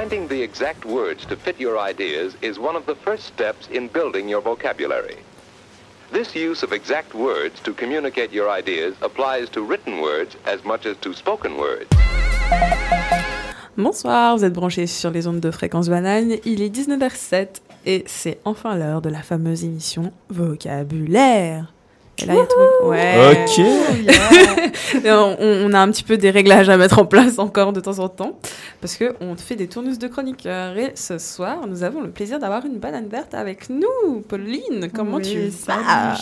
Finding the exact words to fit your ideas is one of the first steps in building your vocabulary. This use of exact words to communicate your ideas applies to written words as much as to spoken words. Bonsoir, vous êtes branchés sur les ondes de fréquence banane. Il est 19h07 et c'est enfin l'heure de la fameuse émission Vocabulaire. Et là, il y a tout. Ouais. Ok. Et on, on a un petit peu des réglages à mettre en place encore de temps en temps parce que on fait des tournus de chroniqueurs. Et ce soir, nous avons le plaisir d'avoir une banane verte avec nous. Pauline, comment Oui, tu ça vas va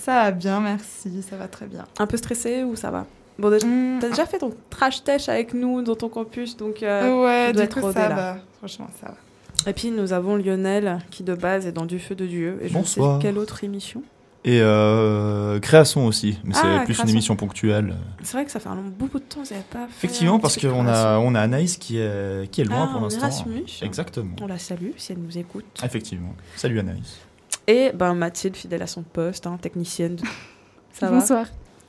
Ça va bien, merci, ça va très bien. Un peu stressée ou ça va? Bon, déjà, Hmm, t'as déjà fait ton trash test avec nous dans ton campus, donc. euh, ouais, tu dois du être coup, ça là. va. Franchement, ça va. Et puis nous avons Lionel qui de base est dans Du Feu de Dieu. Et je ne sais Bonsoir. quelle autre émission. Et euh, création aussi, mais c'est Ah, plus création. une émission ponctuelle. C'est vrai que ça fait un long bout de temps que vous n'avez pas fait. Effectivement, un parce qu'on a, on a Anaïs qui est, qui est loin Ah, pour l'instant. Erasmus. Exactement. On la salue si elle nous écoute. Effectivement. Salut Anaïs. Et ben Mathilde, fidèle à son poste, hein, technicienne. de- Ça va Bonsoir.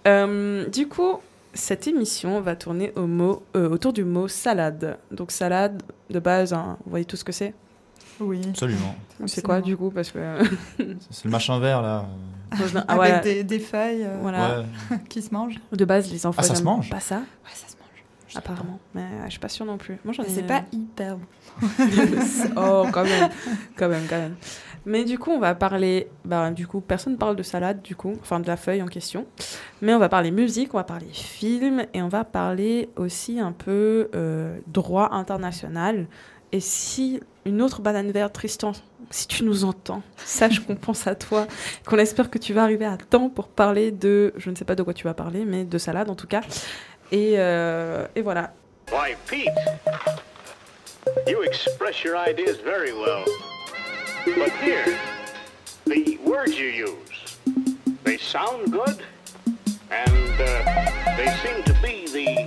Euh, Du coup, cette émission va tourner au mot, euh, autour du mot salade. Donc salade, de base, hein, vous voyez tout ce que c'est? Oui. Absolument. C'est quoi du coup Parce que... C'est le machin vert là. Ah, Avec voilà. des, des feuilles euh, Voilà. Ouais. qui se mangent. De base, les enfants Ah, ça se mange pas ça, Ouais, ça se mange. apparemment. Mais euh, je suis pas sûre non plus. Moi, j'en ai... C'est pas hyper bon. oh, quand même, quand même, quand même. Mais du coup, on va parler. Bah, du coup, personne parle de salade, du coup, enfin de la feuille en question. Mais on va parler musique, on va parler film et on va parler aussi un peu euh, droit international. Et si une autre banane verte, Tristan, si tu nous entends, sache qu'on pense à toi, qu'on espère que tu vas arriver à temps pour parler de. Je ne sais pas de quoi tu vas parler, mais de salade en tout cas. Et, euh, et voilà. Why, Pete, you express your ideas very well. But here, the words you use, they sound good, and uh, they seem to be the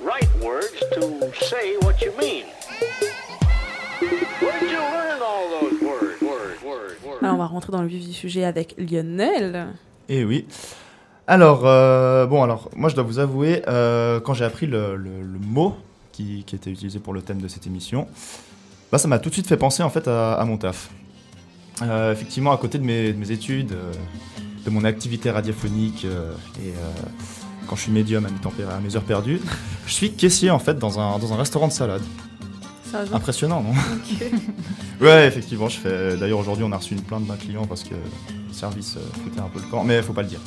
right words to say what you mean. On va rentrer dans le vif du sujet avec Lionel. Et oui. Alors, euh, bon, alors, moi je dois vous avouer, euh, quand j'ai appris le, le- mot qui, qui était utilisé pour le thème de cette émission, bah, ça m'a tout de suite fait penser en fait à, mon taf. Euh, effectivement, à côté de mes, mes études, de mon activité radiophonique et quand je suis médium à mes heures perdues, je suis caissier en fait dans un, dans un restaurant de salade. Impressionnant, non Ouais, effectivement, je fais. D'ailleurs, aujourd'hui, on a reçu une plainte d'un client parce que le service euh, foutait un peu le camp, mais faut pas le dire.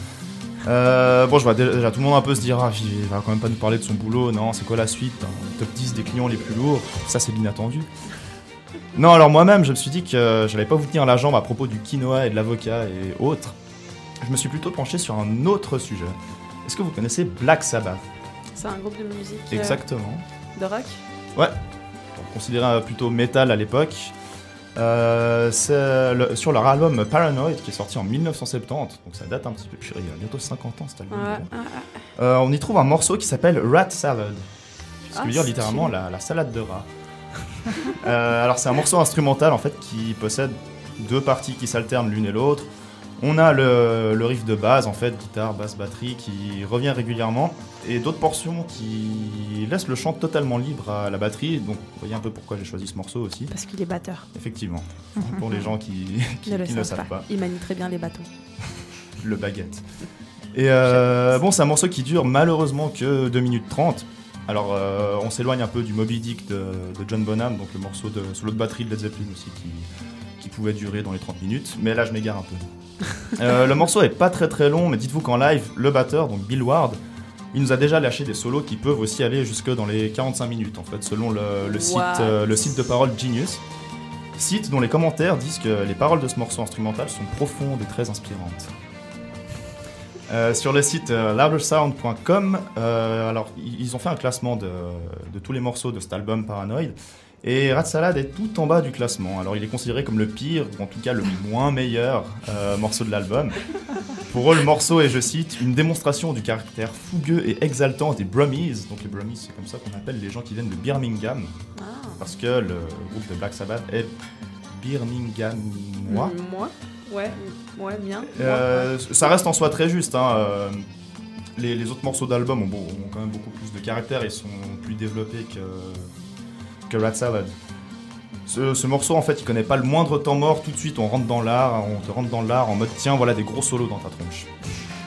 Euh, bon, je vois déjà tout le monde un peu se dire, ah, il va quand même pas nous parler de son boulot, non, c'est quoi la suite hein, Top 10 des clients les plus lourds, ça c'est l'inattendu. Non, alors moi-même, je me suis dit que j'allais pas vous tenir la jambe à propos du quinoa et de l'avocat et autres. Je me suis plutôt penché sur un autre sujet. Est-ce que vous connaissez Black Sabbath? C'est un groupe de musique euh, Exactement. de rock? Ouais, considéré euh, plutôt métal à l'époque. Euh, le- sur leur album Paranoid qui est sorti en 1970, donc ça date un petit peu, il y a bientôt 50 ans cet album. Ouais. Euh, on y trouve un morceau qui s'appelle Rat Salad, ce qui Ah, veut dire stylé. littéralement la, la salade de rat. Euh, alors c'est un morceau instrumental en fait qui possède deux parties qui s'alternent l'une et l'autre. On a le, le riff de base en fait, guitare, basse, batterie qui revient régulièrement et d'autres portions qui laissent le chant totalement libre à la batterie. Donc vous voyez un peu pourquoi j'ai choisi ce morceau aussi. Parce qu'il est batteur. Effectivement, pour les gens qui, qui- ne le qui savent ne savent pas. pas Il manie très bien les bâtons. le baguette. Et euh, bon, c'est un morceau qui dure malheureusement que 2 minutes 30. Alors, euh, on s'éloigne un peu du Moby Dick de, de John Bonham, donc le morceau de solo de batterie de Led Zeppelin aussi, qui, qui pouvait durer dans les 30 minutes. Mais là, je m'égare un peu. Euh, le morceau est pas très très long, mais dites-vous qu'en live, le batteur, donc Bill Ward, il nous a déjà lâché des solos qui peuvent aussi aller jusque dans les 45 minutes, en fait, selon le, le site, What euh, le site de parole Genius. Site dont les commentaires disent que les paroles de ce morceau instrumental sont profondes et très inspirantes. Euh, sur le site euh, loudersound.com, alors ils ont fait un classement de, de tous les morceaux de cet album Paranoid. Et Rat Salad est tout en bas du classement. Alors il est considéré comme le pire, ou en tout cas le moins meilleur euh, morceau de l'album. Pour eux, le morceau est, je cite, une démonstration du caractère fougueux et exaltant des Brummies. Donc les Brummies, c'est comme ça qu'on appelle les gens qui viennent de Birmingham. Ah. Parce que le groupe de Black Sabbath est Birminghamois. Moi Ouais, ouais, bien. Euh, ça reste en soi très juste. hein, euh, les, les autres morceaux d'album ont, ont quand même beaucoup plus de caractère et sont plus développés que, que Rat Salad. Ce, ce morceau, en fait, il connaît pas le moindre temps mort. Tout de suite, on rentre dans l'art, on te rentre dans l'art en mode tiens, voilà des gros solos dans ta tronche.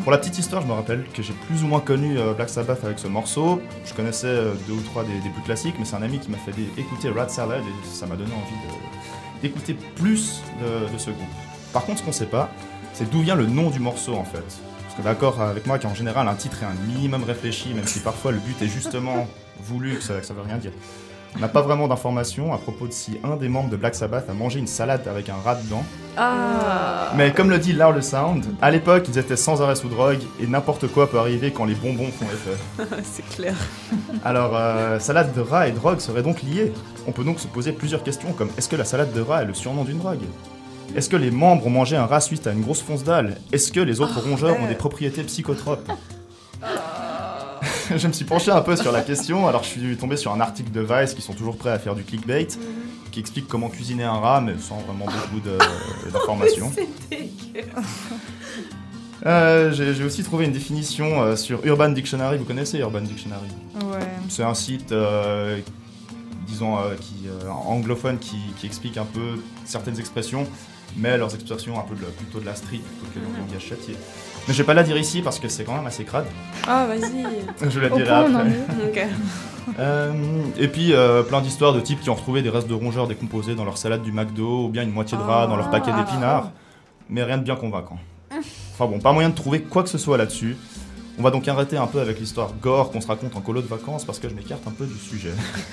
Pour la petite histoire, je me rappelle que j'ai plus ou moins connu euh, Black Sabbath avec ce morceau. Je connaissais euh, deux ou trois des, plus classiques, mais c'est un ami qui m'a fait écouter Rat Salad et ça m'a donné envie d'écouter plus de, ce groupe. Par contre, ce qu'on sait pas, c'est d'où vient le nom du morceau en fait. Parce que d'accord avec moi qu'en général, un titre est un minimum réfléchi, même si parfois le but est justement voulu, que ça veut rien dire. On n'a pas vraiment d'informations à propos de si un des membres de Black Sabbath a mangé une salade avec un rat dedans. Ah Mais comme le dit Loud Sound, à l'époque, ils étaient sans arrêt sous drogue et n'importe quoi peut arriver quand les bonbons font effet. C'est clair. Alors, euh, salade de rat et drogue seraient donc liées. On peut donc se poser plusieurs questions comme est-ce que la salade de rat est le surnom d'une drogue? Est-ce que les membres ont mangé un rat suite à une grosse fonce dalle Est-ce que les autres rongeurs ont des propriétés psychotropes? Je me suis penché un peu sur la question, alors je suis tombé sur un article de Vice qui sont toujours prêts à faire du clickbait, qui explique comment cuisiner un rat, mais sans vraiment beaucoup d'informations. Euh, J'ai aussi trouvé une définition euh, sur Urban Dictionary. Vous connaissez Urban Dictionary? Ouais. C'est un site, euh, disons, qui, anglophone qui, qui explique un peu certaines expressions, mais leurs expressions un peu de plutôt de la street plutôt que le langage châtié. Mais je vais pas la dire ici parce que c'est quand même assez crade. Ah, vas-y. Je la dirai après. Euh, et puis euh, plein d'histoires de types qui ont retrouvé des restes de rongeurs décomposés dans leur salade du McDo ou bien une moitié de rat dans leur paquet Ah. d'épinards. Mais rien de bien convaincant. Enfin bon, pas moyen de trouver quoi que ce soit là-dessus. On va donc arrêter un peu avec l'histoire gore qu'on se raconte en colo de vacances parce que je m'écarte un peu du sujet.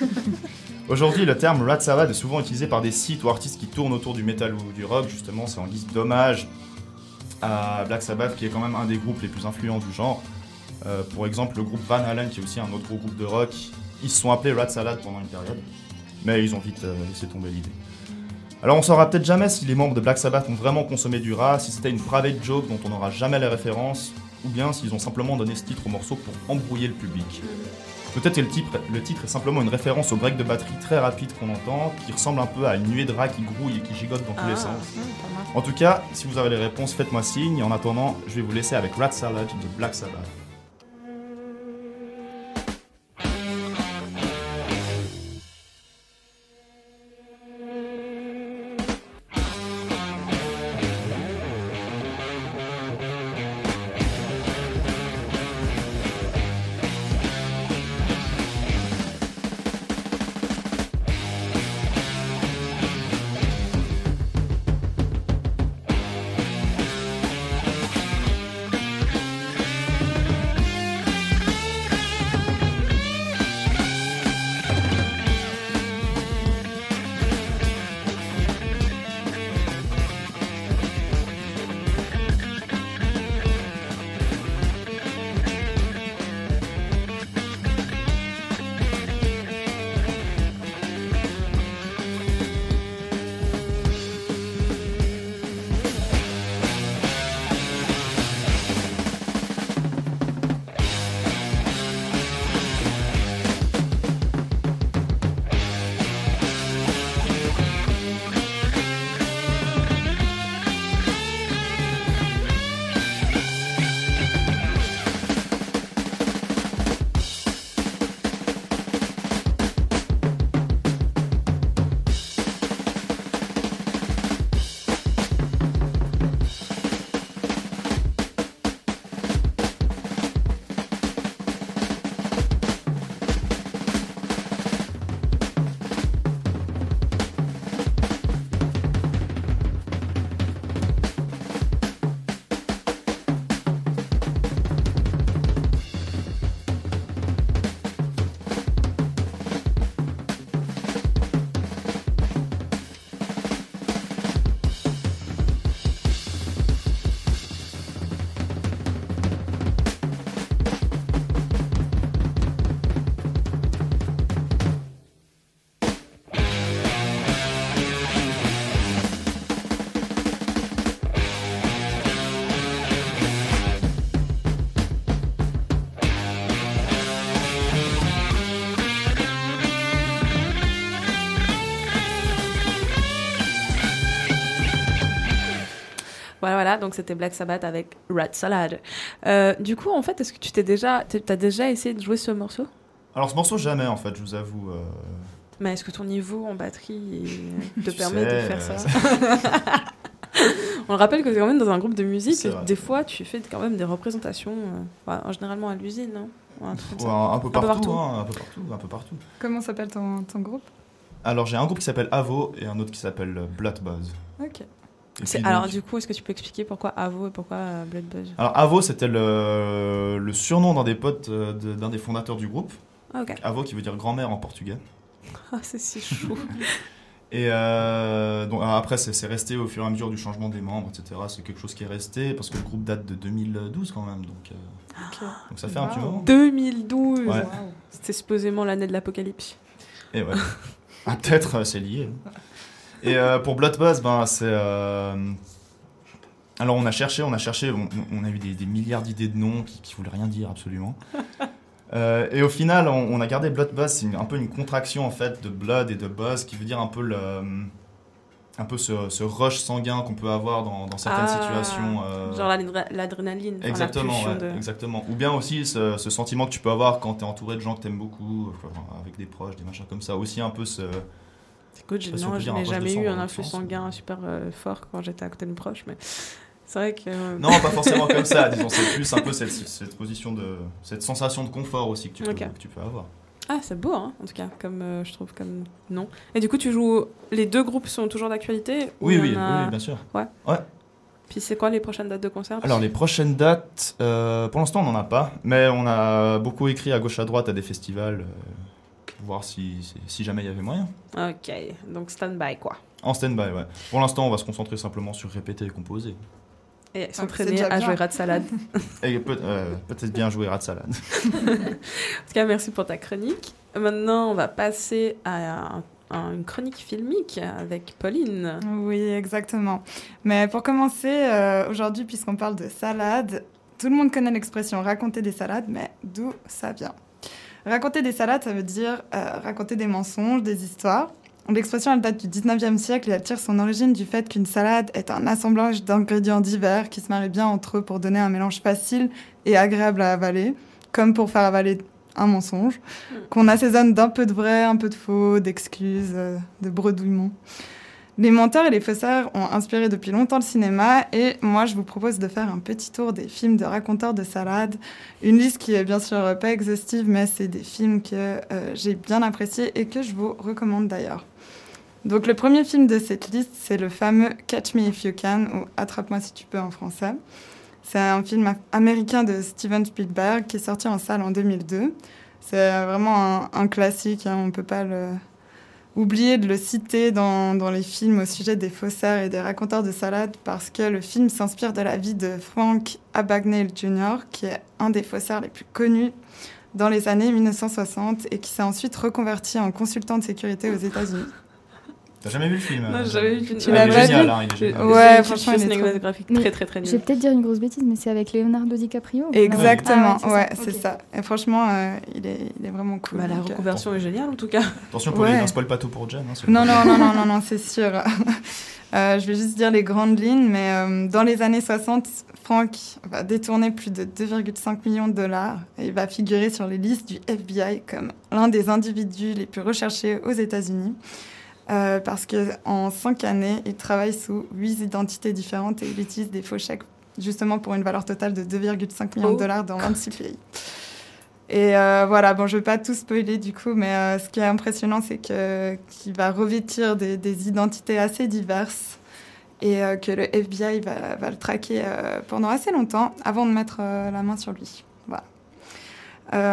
Aujourd'hui, le terme Rat Salad est souvent utilisé par des sites ou artistes qui tournent autour du metal ou du rock. Justement, c'est en guise d'hommage à Black Sabbath, qui est quand même un des groupes les plus influents du genre. Euh, pour exemple, le groupe Van Halen, qui est aussi un autre groupe de rock, ils se sont appelés Rat Salad pendant une période, mais ils ont vite euh, laissé tomber l'idée. Alors on saura peut-être jamais si les membres de Black Sabbath ont vraiment consommé du rat, si c'était une private joke dont on n'aura jamais les références, ou bien s'ils ont simplement donné ce titre au morceau pour embrouiller le public. Peut-être que le titre, le titre est simplement une référence au break de batterie très rapide qu'on entend, qui ressemble un peu à une nuée de rats qui grouille et qui gigote dans tous les Ah, sens. hum, mal. En tout cas, si vous avez les réponses, faites-moi signe. En attendant, je vais vous laisser avec Rat Salad de Black Sabbath. Voilà, donc c'était Black Sabbath avec Rat Salad. Euh, du coup, en fait, est-ce que tu t'es déjà, t'as déjà essayé de jouer ce morceau? Alors ce morceau jamais en fait, je vous avoue. euh, Mais est-ce que ton niveau en batterie euh, te permet de faire euh, ça On le rappelle que tu es quand même dans un groupe de musique. C'est. Des fois, tu fais quand même des représentations, euh, ouais, généralement à l'usine, non? Un peu partout, hein, un peu partout, un peu partout. Comment s'appelle ton, ton groupe? Alors j'ai un groupe qui s'appelle Avo et un autre qui s'appelle euh, Blood Buzz. Ok. Alors, donc- du coup, est-ce que tu peux expliquer pourquoi Avo et pourquoi euh, Blood Buzz Alors Avo c'était le, le surnom d'un des potes euh, d'un des fondateurs du groupe. Ah. Avo qui veut dire grand-mère en portugais. Ah, c'est si chaud. Et euh, donc, après, c'est resté au fur et à mesure du changement des membres, etc. C'est quelque chose qui est resté parce que le groupe date de 2012 quand même. Donc, euh, donc ça fait un petit moment. 2012 Ouais. C'était supposément l'année de l'apocalypse. Et ouais. Ah, Peut-être c'est lié. Et euh, pour Bloodbuzz, ben, c'est. euh, Alors on a cherché, on a cherché, on, on a eu des, des milliards d'idées de noms qui, qui voulaient rien dire absolument. Euh, et au final, on, on a gardé Bloodbuzz, c'est un peu une contraction en fait de blood et de buzz qui veut dire un peu le. Un peu ce, ce rush sanguin qu'on peut avoir dans, dans certaines Ah, situations. euh, Genre l'adr- l'adrénaline. Exactement, ouais, de- exactement. Ou bien aussi ce, ce sentiment que tu peux avoir quand tu es entouré de gens que tu aimes beaucoup, enfin, avec des proches, des machins comme ça. Aussi un peu ce. Écoute, Je non, n'ai jamais eu un influx sanguin super euh, fort quand j'étais à côté de mes proches, mais c'est vrai que. euh, Non, pas forcément comme ça, disons, c'est plus un peu cette, cette position de. cette sensation de confort aussi que tu peux, Ok. que tu peux avoir. Ah, c'est beau, hein, en tout cas, comme euh, je trouve comme nom. Et du coup, tu joues. Les deux groupes sont toujours d'actualité ou Oui, oui, a- oui, bien sûr. Puis c'est quoi les prochaines dates de concert Alors, les prochaines dates, euh, pour l'instant, on n'en a pas, mais on a beaucoup écrit à gauche à droite à des festivals, euh, voir si, si, jamais il y avait moyen. Ok, donc stand-by quoi. En stand-by, ouais. Pour l'instant, on va se concentrer simplement sur répéter et composer. Et Ah, s'entraîner à jouer rat de salade. Et peut- euh, peut-être bien jouer rat de salade. En tout cas, merci pour ta chronique. Maintenant, on va passer à, un- à une chronique filmique avec Pauline. Oui, exactement. Mais pour commencer, euh, aujourd'hui, puisqu'on parle de salade, tout le monde connaît l'expression raconter des salades, mais d'où ça vient? Raconter des salades, ça veut dire euh, raconter des mensonges, des histoires. L'expression, elle date du 19e siècle et elle tire son origine du fait qu'une salade est un assemblage d'ingrédients divers qui se marient bien entre eux pour donner un mélange facile et agréable à avaler, comme pour faire avaler un mensonge, qu'on assaisonne d'un peu de vrai, un peu de faux, d'excuses, euh, de bredouillements. Les menteurs et les faussaires ont inspiré depuis longtemps le cinéma et moi je vous propose de faire un petit tour des films de raconteurs de salade. Une liste qui est bien sûr pas exhaustive mais c'est des films que euh, j'ai bien appréciés et que je vous recommande d'ailleurs. Donc le premier film de cette liste c'est le fameux Catch Me If You Can ou Attrape-moi si tu peux en français. C'est un film américain de Steven Spielberg qui est sorti en salle en 2002. C'est vraiment un, un classique, hein, on ne peut pas le, oublier de le citer dans, dans les films au sujet des faussaires et des raconteurs de salade parce que le film s'inspire de la vie de Frank Abagnale Jr., qui est un des faussaires les plus connus dans les années 1960 et qui s'est ensuite reconverti en consultant de sécurité aux États-Unis. T'as jamais vu le film Non, j'ai jamais vu le film. Tu Ah, l'as pas génial, vu hein, il est génial. Ouais, franchement, il est trop- Mais très très très Je vais peut-être dire une grosse bêtise, mais c'est avec Leonardo DiCaprio. Exactement, Ah ouais, c'est ça. Et franchement, euh, il, est, il est vraiment cool. Bah, la euh, reconversion est géniale en tout cas. Attention, Pauline, Ouais. ne spoil pas tout pour Jen. hein, Non, non, non, non, non, non, c'est sûr. Euh, je vais juste dire les grandes lignes, mais euh, dans les années 60, Frank va détourner plus de 2,5 millions de dollars et il va figurer sur les listes du FBI comme l'un des individus les plus recherchés aux États-Unis. Euh, parce qu'en cinq années, il travaille sous huit identités différentes et il utilise des faux chèques justement pour une valeur totale de 2,5 millions Oh. de dollars dans 26 pays. Et euh, voilà, bon, je vais pas tout spoiler du coup, mais euh, ce qui est impressionnant, c'est qu'il va revêtir des, des identités assez diverses et euh, que le FBI va, va le traquer pendant assez longtemps avant de mettre la main sur lui. Voilà.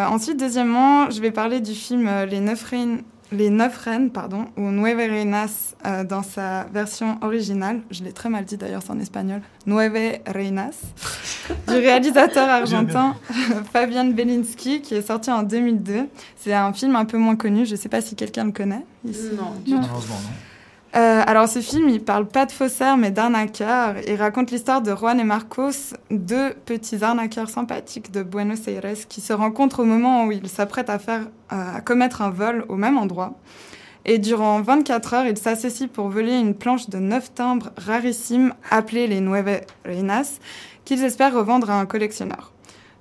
Ensuite, deuxièmement, je vais parler du film Les Neuf Reines, Les Neuf Reines pardon, ou Nueve Reinas euh, dans sa version originale. Je l'ai très mal dit d'ailleurs, c'est en espagnol. Nueve Reinas du réalisateur argentin Fabian Belinsky qui est sorti en 2002. C'est un film un peu moins connu. Je ne sais pas si quelqu'un le connaît. ici. Non, Non. Malheureusement, non. Euh, alors ce film, il parle pas de faussaires mais d'arnaqueurs. Il raconte l'histoire de Juan et Marcos, deux petits arnaqueurs sympathiques de Buenos Aires qui se rencontrent au moment où ils s'apprêtent à, faire, euh, à commettre un vol au même endroit. Et durant 24 heures, ils s'associent pour voler une planche de neuf timbres rarissimes appelées les Nueve Reinas qu'ils espèrent revendre à un collectionneur.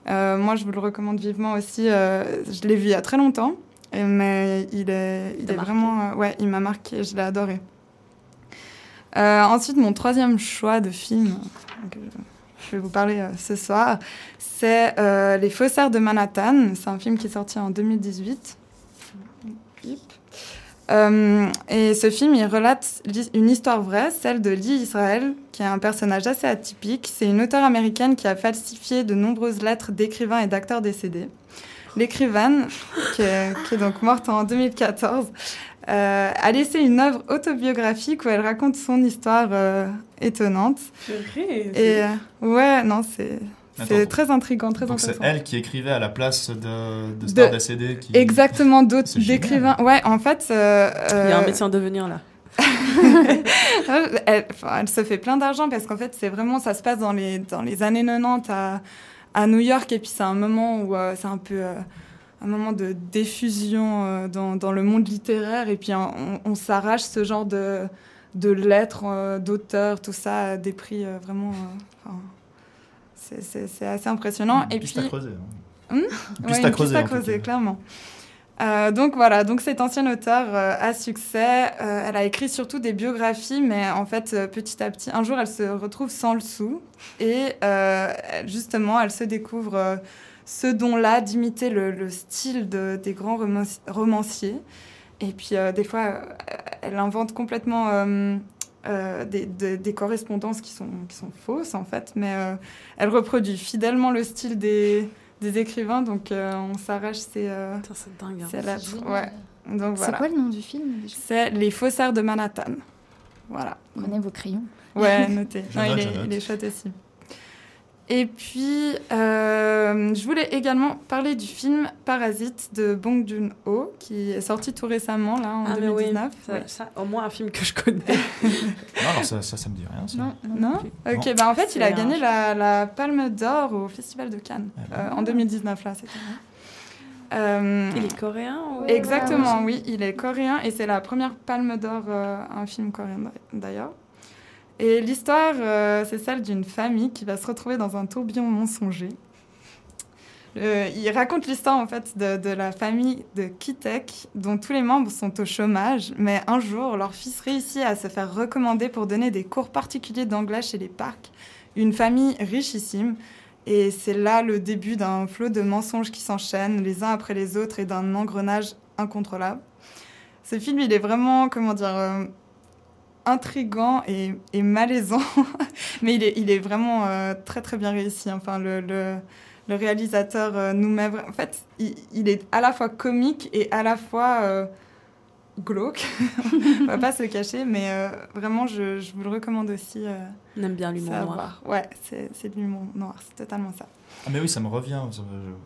Euh, moi, je vous le recommande vivement aussi. je l'ai vu il y a très longtemps. Mais il est, il vraiment. euh, ouais, il m'a marqué, je l'ai adoré. Euh, ensuite, mon troisième choix de film que je vais vous parler euh, ce soir, c'est euh, Les Faussaires de Manhattan. C'est un film qui est sorti en 2018. Hip. Euh, et ce film, il relate une histoire vraie, celle de Lee Israel, qui est un personnage assez atypique. C'est une auteure américaine qui a falsifié de nombreuses lettres d'écrivains et d'acteurs décédés. L'écrivaine, qui est donc morte en 2014, euh, a laissé une œuvre autobiographique où elle raconte son histoire euh, étonnante. Et euh, ouais, non, c'est c'est très intriguant, très Donc c'est elle qui écrivait à la place de, de stars De- décédées qui... Exactement, d'autres d'écrivains. Ouais, en fait. euh, Il y a un médecin en devenir là. elle, elle se fait plein d'argent parce qu'en fait, c'est vraiment, ça se passe dans les, dans les années 90 à, à New York et puis c'est un moment où euh, c'est un peu euh, un moment de diffusion euh, dans, dans le monde littéraire et puis on, on s'arrache ce genre de, de lettres euh, d'auteurs, tout ça, à des prix euh, vraiment. enfin, c'est- assez impressionnant. Une Et piste puis, à creuser. hein. Ouais, piste une à creuser. piste à clairement. Euh, donc voilà, donc cette ancienne auteure euh, a succès. Euh, elle a écrit surtout des biographies, mais en fait, petit à petit, un jour, elle se retrouve sans le sou. Et justement, elle se découvre ce don-là d'imiter le, le style de- des grands roman- romanciers. Et puis, euh, des fois, euh, elle invente complètement euh, euh, des, des- des correspondances qui sont, qui sont fausses, en fait. Mais euh, elle reproduit fidèlement le style des, des écrivains. Donc, euh, on s'arrache euh, Putain, C'est dingue. hein. génial. Ouais. C'est voilà. quoi le nom du film C'est Les Faussaires de Manhattan. Voilà. Prenez vos crayons. Ouais, noté. Je Non, note, il, est, note. il est chouette aussi. Et puis, euh, je voulais également parler du film Parasite de Bong Joon-ho, qui est sorti tout récemment, là, en Ah, mais oui, 2019. ça, Oui. ça, au moins un film que je connais. Non, alors ça, ça, ça me dit rien. Ça. Non, non. Non plus. Ok, bah en fait, il a gagné la, la Palme d'Or au Festival de Cannes, Ah euh, en 2019, là, cette année. Euh, Il est coréen ou... Exactement, oui, il est coréen et c'est la première palme d'or, euh, un film coréen d'ailleurs. Et l'histoire, euh, c'est celle d'une famille qui va se retrouver dans un tourbillon mensonger. Euh, il raconte l'histoire en fait de, la famille de Kitek, dont tous les membres sont au chômage, mais un jour, leur fils réussit à se faire recommander pour donner des cours particuliers d'anglais chez les parcs. Une famille richissime. Et c'est là le début d'un flot de mensonges qui s'enchaînent les uns après les autres et d'un engrenage incontrôlable. Ce film, il est vraiment, comment dire, euh, intrigant et, et malaisant, mais il est, il est vraiment euh, très très bien réussi. Enfin, le, le, le réalisateur euh, nous met... En fait, il, il est à la fois comique et à la fois euh, glauque. On va pas se le cacher, mais euh, vraiment, je, je vous le recommande aussi. euh, On aime bien l'humour noir. voir. Ouais, c'est c'est de l'humour noir, c'est totalement ça. Ah, mais oui, ça me revient.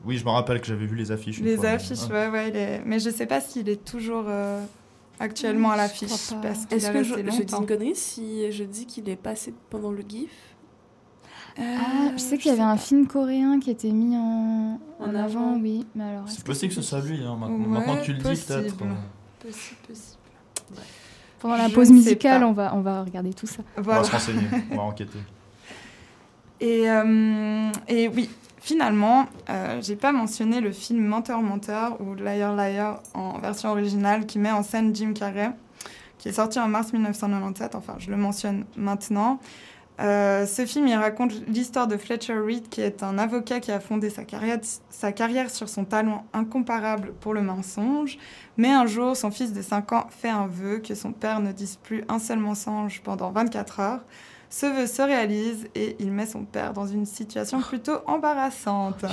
Oui, je me rappelle que j'avais vu les affiches. Les fois, mais- affiches, Ah. ouais, ouais, est- mais je sais pas s'il est toujours euh, actuellement à l'affiche. parce qu'il Est-ce est que je, dis une connerie si je dis qu'il est passé pendant le GIF Euh, Ah, je sais qu'il y avait un film coréen qui était mis en, En en avant. avant, oui. Mais alors, C'est possible que ce soit lui. hein, maintenant. Ouais, Maintenant que tu le dis, possible. peut-être. euh, Possible, possible. Pendant la Je pause musicale, on va, on va regarder tout ça. On va se renseigner, on va enquêter. Et, euh, et oui, finalement, euh, j'ai pas mentionné le film Menteur Menteur ou Liar Liar en version originale qui met en scène Jim Carrey, qui est sorti en mars 1997. Enfin, je le mentionne maintenant. Euh, ce film, il raconte l'histoire de Fletcher Reed, qui est un avocat qui a fondé sa carrière, sa carrière sur son talent incomparable pour le mensonge. Mais un jour, son fils de 5 ans fait un vœu que son père ne dise plus un seul mensonge pendant 24 heures. Ce vœu se réalise et il met son père dans une situation plutôt embarrassante.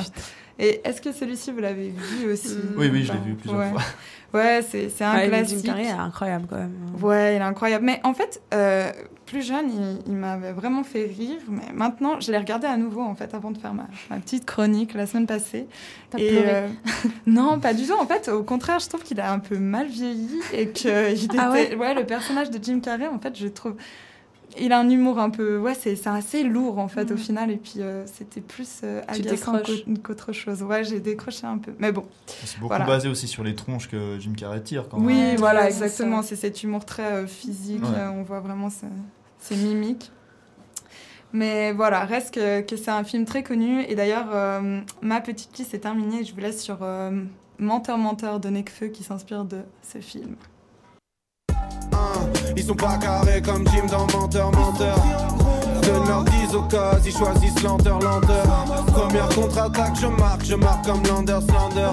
Et est-ce que celui-ci, vous l'avez vu aussi Mm. Oui, oui, je l'ai vu plusieurs ouais. fois. Ouais, c'est c'est un Ouais, classique. Jim Carrey est incroyable quand même. Ouais, il est incroyable. Mais en fait, euh, plus jeune, il, il m'avait vraiment fait rire. Mais maintenant, je l'ai regardé à nouveau, en fait, avant de faire ma, ma petite chronique la semaine passée. T'as Et, pleuré. euh, non, pas du tout. En fait, au contraire, je trouve qu'il a un peu mal vieilli et que il Ah était- ouais, le personnage de Jim Carrey, en fait, je trouve, il a un humour un peu, ouais, c'est c'est assez lourd en fait au Mhm. final. Et puis euh, c'était plus euh, Tu agaçant qu'autre chose. Ouais, j'ai décroché un peu. Mais bon, C'est beaucoup Voilà. basé aussi sur les tronches que Jim Carrey tire. Quand oui, même. Ouais, voilà, exactement. C'est cet humour très euh, physique. Ouais. euh, on voit vraiment ses mimiques. Mais voilà, reste que, que c'est un film très connu. Et d'ailleurs, euh, ma petite liste est terminée. Je vous laisse sur euh, Menteur Menteur de Nekfeu qui s'inspire de ce film. Ils sont pas carrés comme Jim dans Menteur Menteur. Donne leur 10 occasions, ils choisissent lenteur lenteur. Première contre-attaque, je marque, je marque comme Landers Landers.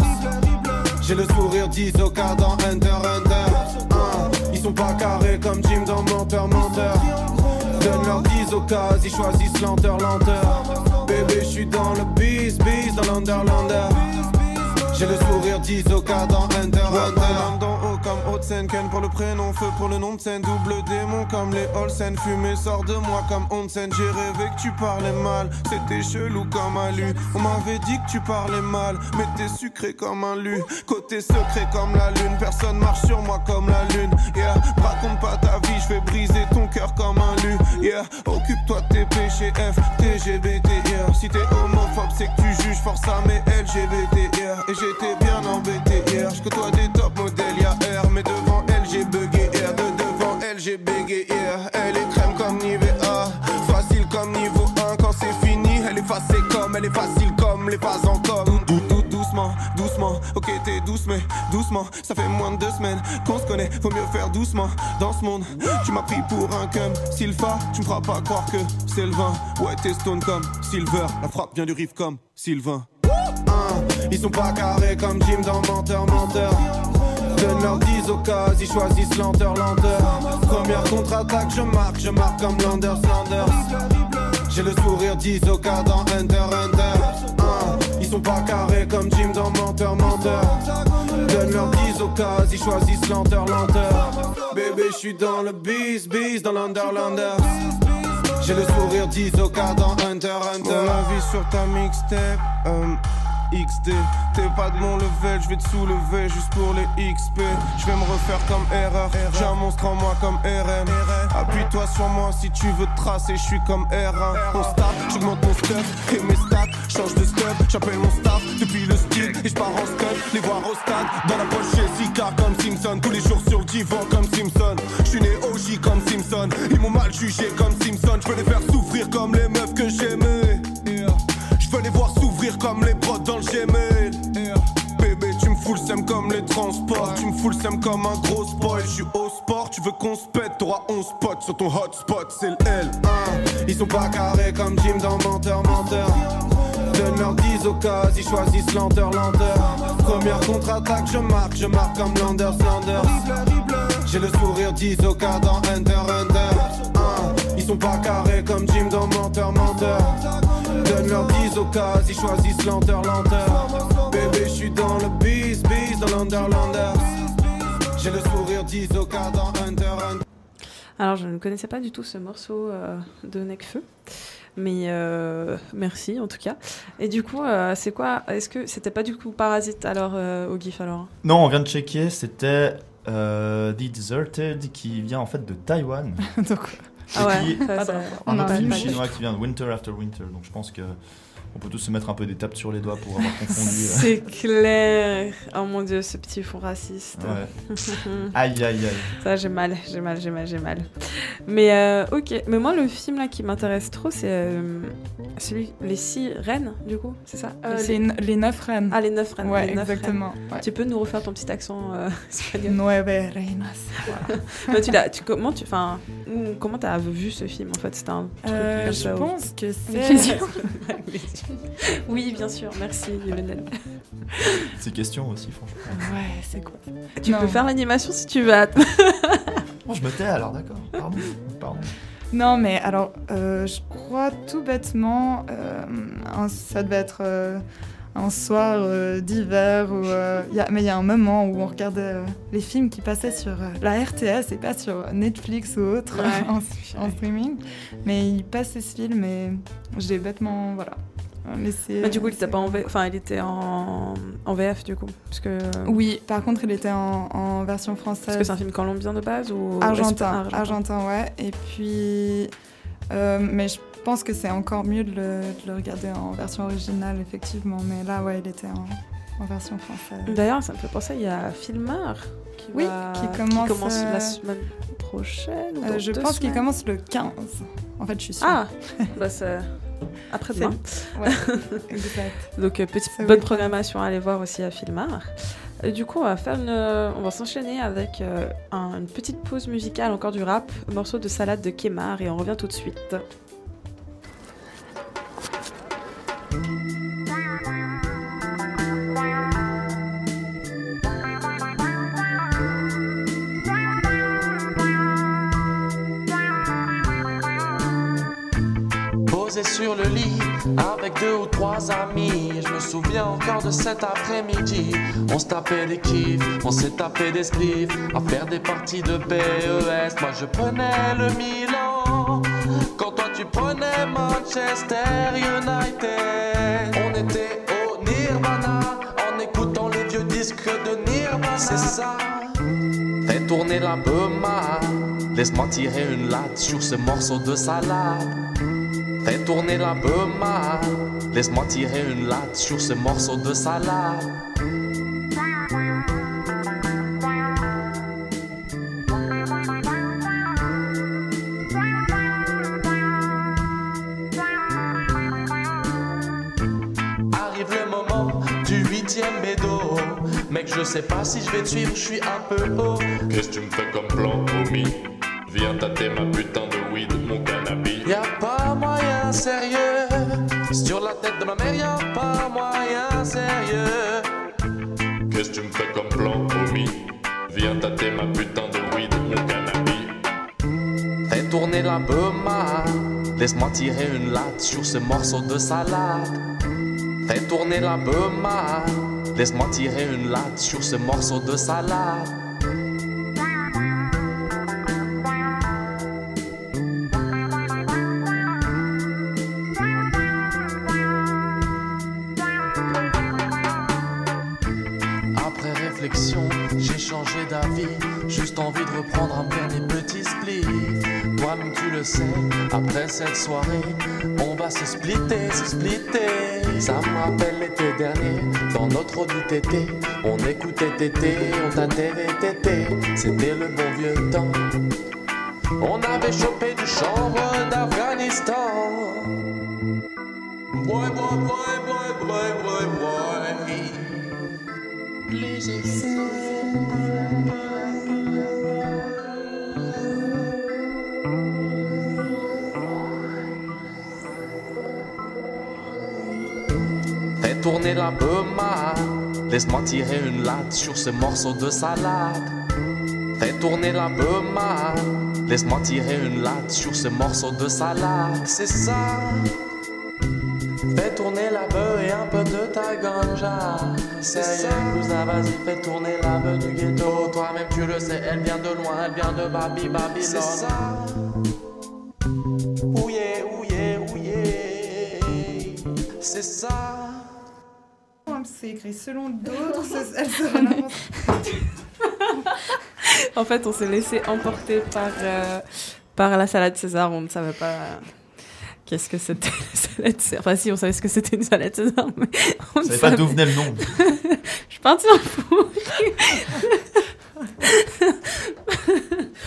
J'ai le sourire 10 au cas dans Hunter. Hein, Ils sont pas carrés comme Jim dans Menteur Menteur. Donne leur 10 occasions, ils choisissent lenteur. Bébé, je suis dans le bis bis dans l'Underlander. J'ai le sourire 10 au cas dans Hunter Hunter. Ken pour le prénom, feu pour le nom de scène. Double démon comme les Olsen. Fumée sort de moi comme Onsen. J'ai rêvé que tu parlais mal. C'était chelou comme un lu. On m'avait dit que tu parlais mal. Mais t'es sucré comme un lu. Côté secret comme la lune. Personne marche sur moi comme la lune. Yeah, raconte pas ta vie, je vais briser ton cœur comme un lu. Yeah, occupe-toi de tes péchés F, TGBT. Yeah, si t'es homophobe, c'est que tu juges force à mes LGBT. Yeah, et j'étais bien embêté hier. Je côtoie des top modèles, y'a R, mais devant elle j'ai bugué hier. De devant elle j'ai bégayé. Elle est crème comme Nivea, facile comme niveau 1. Quand c'est fini, elle est facile comme, elle est facile comme les phases en com. Dou- dou- Doucement, doucement, ok t'es douce mais doucement. Ça fait moins de deux semaines qu'on se connaît, faut mieux faire doucement Dans ce monde, tu m'as pris pour un cum. Sylpha, tu me feras pas croire que c'est le vin. Ouais t'es stone comme Silver, la frappe vient du riff comme Sylvain. Ils sont pas carrés comme Jim dans Menteur Menteur Donne leur 10 occasions, ils choisissent lenteur Première contre-attaque, je marque, je marque comme Landers Landers. J'ai le sourire 10 au cas dans Hunter Hunter. Ils sont pas carrés comme Jim dans Menteur Menteur. Donne leur 10 occasions, ils choisissent lenteur lenteur. Bébé je suis dans le bis bis dans l'Underlander j'ai le sourire 10 au cas dans Hunter Hunter. Mon avis sur ta mixtape euh, XD T'es pas de mon level, je vais te soulever juste pour les XP Je vais me refaire comme erreur J'ai un monstre en moi comme RM Appuie-toi sur moi si tu veux tracer, je suis comme R1 On start, j'augmente mon stuff et mes stats Change de stuff, j'appelle mon staff depuis le style Et je pars en scud, les voir au stade Dans la poche chez Zika comme Simpson. Tous les jours sur le divan comme Simpson. Je suis né OG comme Simpson. Ils m'ont mal jugé comme Simpson. Je veux les faire souffrir comme les meufs que j'aimais. Je veux les voir s'ouvrir comme les brottes dans le Gmail. Bébé tu me fous le seum comme les transports. Tu me fous le seum comme un gros spoil. Je suis au sport, tu veux qu'on se pète T'auras 11 spots sur ton hotspot C'est le L1 Ils sont pas carrés comme Jim dans Menteur Menteur. Donne leur 10 occasions, ils choisissent lenteur lenteur. Première contre-attaque, je marque, je marque comme Landers Landers. J'ai le sourire 10 au cas dans Hunter Hein, Ils sont pas carrés comme Jim dans Menteur Menteur Donne leur 10 occasions, ils choisissent lenteur lenteur Bébé je suis dans le bis bis dans l'Underlander J'ai le sourire 10 au cas dans Hunter Hunter Alors, je ne connaissais pas du tout ce morceau euh, de Necfeu. Mais euh, merci en tout cas. Et du coup, euh, c'est quoi Est-ce que c'était pas du coup Parasite alors euh, au GIF alors? Non, on vient de checker, c'était euh, The Deserted qui vient en fait de Taïwan. Donc, Ah ouais, qui- ça, ça- un On autre a film chinois qui vient de Winter After Winter. Donc je pense que on peut tous se mettre un peu des tapes sur les doigts pour avoir confondu. euh. C'est clair. Oh mon dieu, ce petit fond raciste. Ouais. Aïe aïe aïe. Ça, j'ai mal, j'ai mal, j'ai mal, j'ai mal. Mais euh, ok, mais moi le film là qui m'intéresse trop, c'est euh, celui les six reines du coup, c'est ça? Euh, Les- les neuf reines. Ah les neuf reines. ouais, les neuf exactement. reines. Tu peux nous refaire ton petit accent euh, espagnol? Nueve reinas. Tu l'as, tu, comment tu, enfin, mm, comment t'as vu ce film en fait? C'était un truc Euh, je pense que c'est. Oui, bien sûr. Merci, Lionel. Ces questions aussi, franchement. Ouais, c'est quoi? Tu Non. peux faire l'animation si tu veux. Bon, je me tais alors, d'accord. Pardon. Pardon. Non, mais alors, euh, je crois tout bêtement, euh, un- ça devait être euh, un soir euh, d'hiver, euh, mais il y a un moment où on regardait euh, les films qui passaient sur euh, la RTS et pas sur Netflix ou autre Ouais. en, en streaming. Mais il passait ce film et j'ai bêtement, voilà, laissé. Mais du coup, il était pas en V... enfin, il était en, en VF du coup, parce que Oui, par contre, il était en, en version française. parce que c'est un film colombien de base ou Argentin, argentin, ouais. Et puis, euh, mais je pense que c'est encore mieux de le, de le regarder en version originale, effectivement. Mais là, ouais, il était en, en version française. D'ailleurs, ça me fait penser, il y a Filmar qui, Oui, va- qui commence, la euh, semaine prochaine. ou Euh, je pense qu'il commence le 15. En fait, je suis sûre. Ah, bah c'est après-demain. Ouais. Donc, euh, petite bonne programmation à aller voir aussi à Filmar. Et du coup, on va faire une, on va s'enchaîner avec euh, un- une petite pause musicale, encore du rap, morceau de salade de Kemar, et on revient tout de suite. Posé sur le lit avec deux ou trois amis. Je me souviens encore de cet après-midi. On se tapait des kiffs, on s'est tapé des spliffs. À faire des parties de PES. Moi je prenais le Milan. Quand toi tu prenais Manchester United. On était au Nirvana en écoutant les vieux disques de Nirvana. C'est ça. Fais tourner la beuma. Laisse-moi tirer une latte sur ce morceau de salade. Fais tourner la beuma. Laisse-moi tirer une latte sur ce morceau de salade. Arrive le moment du huitième bédo. Mec, je sais pas si je vais te suivre, je suis un peu haut. Qu'est-ce que tu me fais comme plan, homie? Viens tâter ma putain de weed, mon cannabis. Y a pas moyen sérieux. Sur la tête de ma mère, y a pas moyen sérieux. Qu'est-ce que tu me fais comme plan, homie Viens tâter ma putain de weed, mon cannabis. Fais tourner la beuma. Laisse-moi tirer une latte sur ce morceau de salade. Fais tourner la beuma. Laisse-moi tirer une latte sur ce morceau de salade. Cette soirée, on va se splitter, se splitter. Ça me rappelle l'été dernier, dans notre Audi TT. On écoutait TT, on tâtait les tétés. C'était le bon vieux temps. On avait chopé du chanvre d'Afghanistan. Boy, boy, boy, boy, boy, boy, boy. Les tourner la beuma. Laisse-moi tirer une latte sur ce morceau de salade. Fais tourner la beuma. Laisse-moi tirer une latte sur ce morceau de salade. C'est ça. Fais tourner la bœuf et un peu de ta ganja. C'est ça. cousin, vas-y, fais tourner la bœuf du ghetto. Toi-même, tu le sais, elle vient de loin, elle vient de Babi Babylone. C'est ça. Ouye, ouye, ouye. C'est ça. C'est écrit selon d'autres, elle En fait, on s'est laissé emporter par, euh, par la salade César. On ne savait pas qu'est-ce que c'était la salade César. Enfin, si, on savait ce que c'était une salade César, mais on ne savez pas savait d'où venait le nom. Je suis partie en.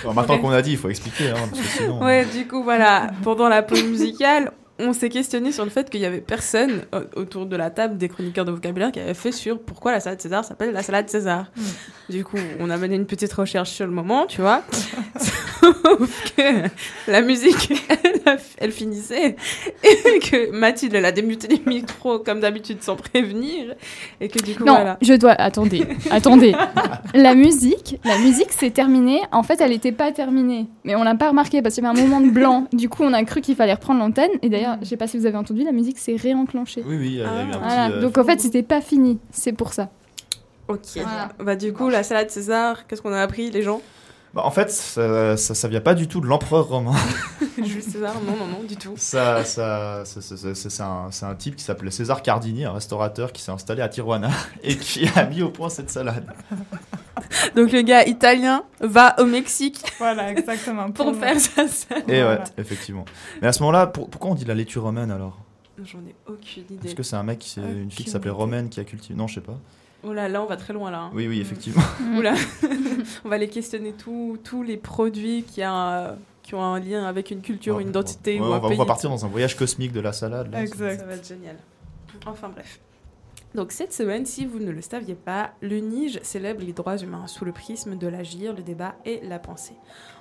Bon, maintenant qu'on a dit, il faut expliquer, hein, parce que sinon. Ouais, du coup, voilà, pendant la pause musicale, on s'est questionné sur le fait qu'il y avait personne euh, autour de la table des chroniqueurs de vocabulaire qui avait fait sur pourquoi la salade César s'appelle la salade César. Du coup, on a mené une petite recherche sur le moment, tu vois. Sauf que la musique, elle, finissait et que Mathilde, elle a démuté les micros comme d'habitude sans prévenir et que du coup, Non, voilà. je dois. Attendez, attendez. La musique, la musique, c'est terminé. En fait, elle n'était pas terminée, mais on l'a pas remarqué parce qu'il y avait un moment de blanc. Du coup, on a cru qu'il fallait reprendre l'antenne. Et d'ailleurs, je sais pas si vous avez entendu, la musique s'est réenclenchée. Oui, oui, il y a eu un petit. Voilà. euh, Donc en fait, c'était pas fini. C'est pour ça. Ok. Voilà. Bah, du coup, la salade César, qu'est-ce qu'on a appris, les gens? Bah, en fait, ça, ça, ça vient pas du tout de l'empereur romain. Jules César Non, non, non, du tout. Ça, ça, ça- ça- ça- c'est un, c'est un type qui s'appelait César Cardini, un restaurateur qui s'est installé à Tijuana et qui a mis au point cette salade. Donc le gars italien va au Mexique Voilà, exactement. pour faire sa salade. Et Voilà. ouais, effectivement. Mais à ce moment-là, pour- pourquoi on dit la laitue romaine alors? J'en ai aucune idée. Est-ce que c'est un mec, qui- c'est une fille qui s'appelait. Romaine qui a cultivé Non, je sais pas. Oh là là, on va très loin là. hein. Oui, oui, effectivement. Mm. Oula. on va aller questionner tous tous les produits qui, a, qui ont un lien avec une culture, une identité Ouais, ou on, un va, on pays. va partir dans un voyage cosmique de la salade. là. Exact. Ça va être génial. Enfin bref. Donc cette semaine, si vous ne le saviez pas, le NIGE célèbre les droits humains sous le prisme de l'agir, le débat et la pensée.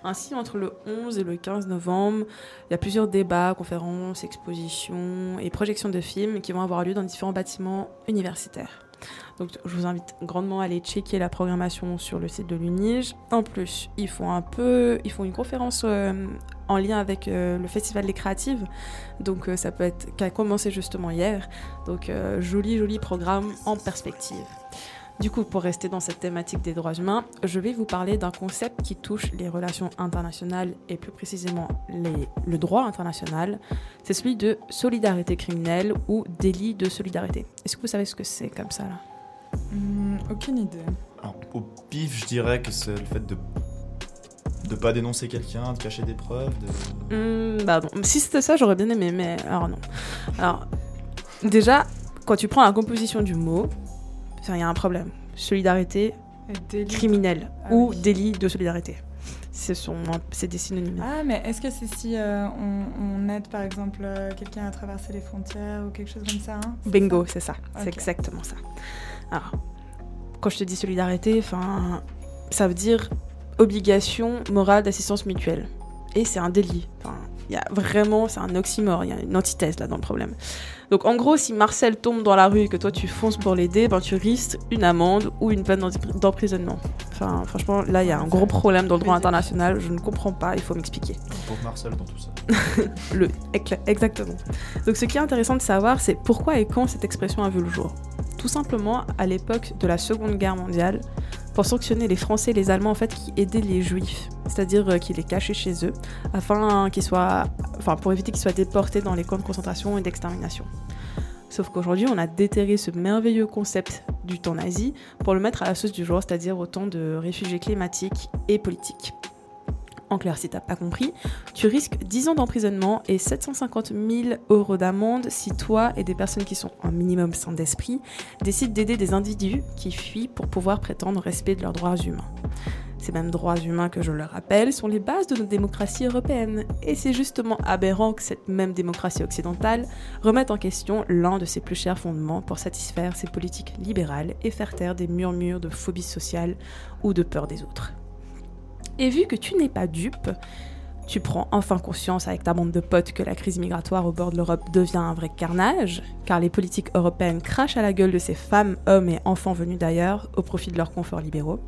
Ainsi, entre le 11 et le 15 novembre, il y a plusieurs débats, conférences, expositions et projections de films qui vont avoir lieu dans différents bâtiments universitaires. Donc je vous invite grandement à aller checker la programmation sur le site de l'UNIGE. En plus, ils font un peu, ils font une conférence euh, en lien avec euh, le Festival des Créatives. Donc euh, ça peut être qui a commencé justement hier. Donc joli joli programme en perspective. Du coup, pour rester dans cette thématique des droits humains, je vais vous parler d'un concept qui touche les relations internationales et plus précisément le droit international. C'est celui de solidarité criminelle ou délit de solidarité. Est-ce que vous savez ce que c'est comme ça là? Hmm, aucune idée. Alors, au pif, je dirais que c'est le fait de de pas dénoncer quelqu'un, de cacher des preuves. De... Hmm, bah non. Si c'était ça, j'aurais bien aimé, mais alors non. Alors, déjà, quand tu prends la composition du mot, il y a un problème. Solidarité délit. criminelle Ah ou oui. délit de solidarité. Ce sont, c'est des synonymes. Ah, mais est-ce que c'est si euh, on, on aide par exemple euh, quelqu'un à traverser les frontières ou quelque chose comme ça hein? C'est Bingo, c'est ça. C'est exactement ça. Alors, quand je te dis solidarité, enfin, ça veut dire obligation morale d'assistance mutuelle. Et c'est un délit. Enfin, il y a vraiment, c'est un oxymore, il y a une antithèse là dans le problème. Donc en gros, si Marcel tombe dans la rue et que toi tu fonces pour l'aider, ben tu risques une amende ou une peine d'empri- d'emprisonnement. Enfin, franchement, là il y a un gros problème dans le droit international. Je ne comprends pas, il faut m'expliquer. Pauvre Marcel dans tout ça. Le, exactement. Donc ce qui est intéressant de savoir, c'est pourquoi et quand cette expression a vu le jour. Tout simplement à l'époque de la Seconde Guerre mondiale, pour sanctionner les Français et les Allemands en fait qui aidaient les Juifs, c'est-à-dire euh, qui les cachaient chez eux, afin qu'ils soient, enfin pour éviter qu'ils soient déportés dans les camps de concentration et d'extermination. Sauf qu'aujourd'hui, on a déterré ce merveilleux concept du temps nazi pour le mettre à la sauce du jour, c'est-à-dire autant de réfugiés climatiques et politiques. En clair, si t'as pas compris, tu risques 10 ans d'emprisonnement et 750 000 euros d'amende si toi et des personnes qui sont un minimum sains d'esprit décident d'aider des individus qui fuient pour pouvoir prétendre au respect de leurs droits humains. Ces mêmes droits humains que je le rappelle sont les bases de notre démocratie européenne. Et c'est justement aberrant que cette même démocratie occidentale remette en question l'un de ses plus chers fondements pour satisfaire ses politiques libérales et faire taire des murmures de phobie sociale ou de peur des autres. Et vu que tu n'es pas dupe, tu prends enfin conscience avec ta bande de potes que la crise migratoire au bord de l'Europe devient un vrai carnage, car les politiques européennes crachent à la gueule de ces femmes, hommes et enfants venus d'ailleurs au profit de leurs conforts libéraux.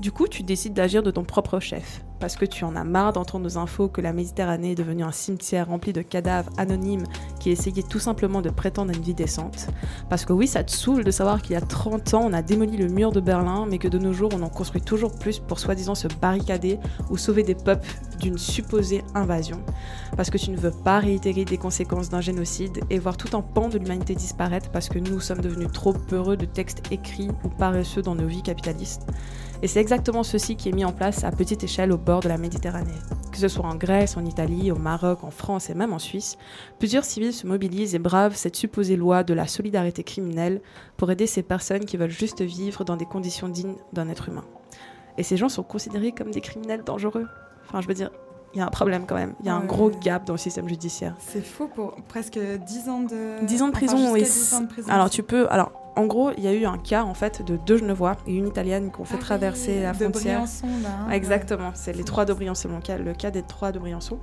Du coup, tu décides d'agir de ton propre chef, parce que tu en as marre d'entendre nos infos que la Méditerranée est devenue un cimetière rempli de cadavres anonymes qui essayaient tout simplement de prétendre à une vie décente. Parce que oui, ça te saoule de savoir qu'il y a 30 ans, on a démoli le mur de Berlin, mais que de nos jours, on en construit toujours plus pour soi-disant se barricader ou sauver des peuples d'une supposée invasion. Parce que tu ne veux pas réitérer des conséquences d'un génocide et voir tout un pan de l'humanité disparaître parce que nous sommes devenus trop peureux de textes écrits ou paresseux dans nos vies capitalistes. Et c'est exactement ceci qui est mis en place à petite échelle au bord de la Méditerranée. Que ce soit en Grèce, en Italie, au Maroc, en France et même en Suisse, plusieurs civils se mobilisent et bravent cette supposée loi de la solidarité criminelle pour aider ces personnes qui veulent juste vivre dans des conditions dignes d'un être humain. Et ces gens sont considérés comme des criminels dangereux. Enfin, je veux dire, il y a un problème quand même. Il y a un gros gap dans le système judiciaire. C'est faux pour presque 10 ans de... 10 ans de enfin, prison, jusqu'à oui. 10 ans de prison. Alors tu peux. Alors en gros, il y a eu un cas en fait de deux Genevois et une Italienne qui ont fait Ah traverser oui, la de frontière. Briançon, là. hein, Exactement, c'est les trois de Briançon, le cas, le cas des trois de Briançon.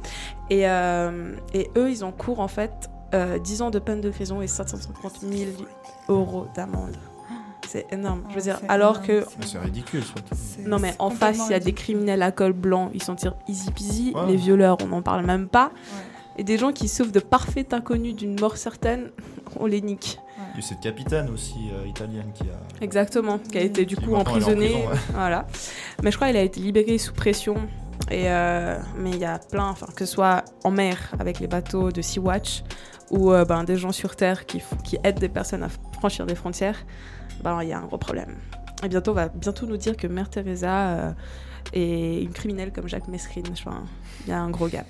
Et, euh, et eux, ils encourent en fait euh, 10 ans de peine de prison et 750 000 euros d'amende. C'est énorme. Je veux Ouais, dire, alors que. C'est ridicule, surtout. Non, mais en face, il y a des criminels à col blanc, ils s'en tirent easy peasy. Ouais. Les violeurs, on n'en parle même pas. Ouais. Et des gens qui souffrent de parfaits inconnus d'une mort certaine, on les nique. Il y a cette capitaine aussi euh, italienne qui a. Exactement, qui a été du Qui coup maintenant, elle est en emprisonné. prison, ouais. Voilà. Mais je crois qu'il a été libéré sous pression. Et euh, mais il y a plein, enfin que ce soit en mer avec les bateaux de Sea-Watch ou euh, ben, des gens sur terre qui, qui aident des personnes à franchir des frontières, ben, il y a un gros problème. Et bientôt, on va bientôt nous dire que Mère Teresa euh, est une criminelle comme Jacques Mesrine. Enfin, il y a un gros gap.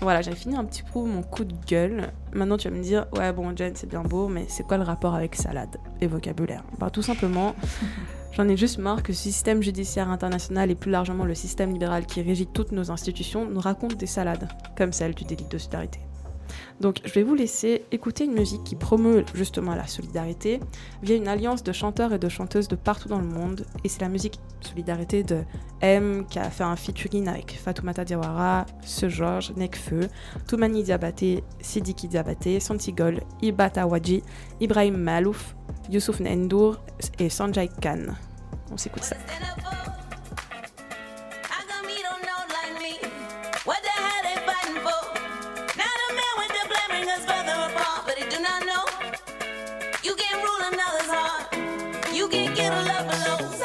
Voilà, j'ai fini un petit peu mon coup de gueule. Maintenant, tu vas me dire, ouais, bon, Jen, c'est bien beau, mais c'est quoi le rapport avec salade et vocabulaire? Bah, tout simplement, j'en ai juste marre que ce système judiciaire international et plus largement le système libéral qui régit toutes nos institutions nous raconte des salades, comme celle du délit de solidarité. Donc, je vais vous laisser écouter une musique qui promeut justement la solidarité via une alliance de chanteurs et de chanteuses de partout dans le monde. Et c'est la musique Solidarité de M qui a fait un featuring avec Fatoumata Diawara, Ce Georges, Nekfeu, Toumani Diabaté, Sidiki Diabaté, Santigol, Ibata Waji, Ibrahim Malouf, Youssouf Nendour et Sanjay Khan. On s'écoute ça. Love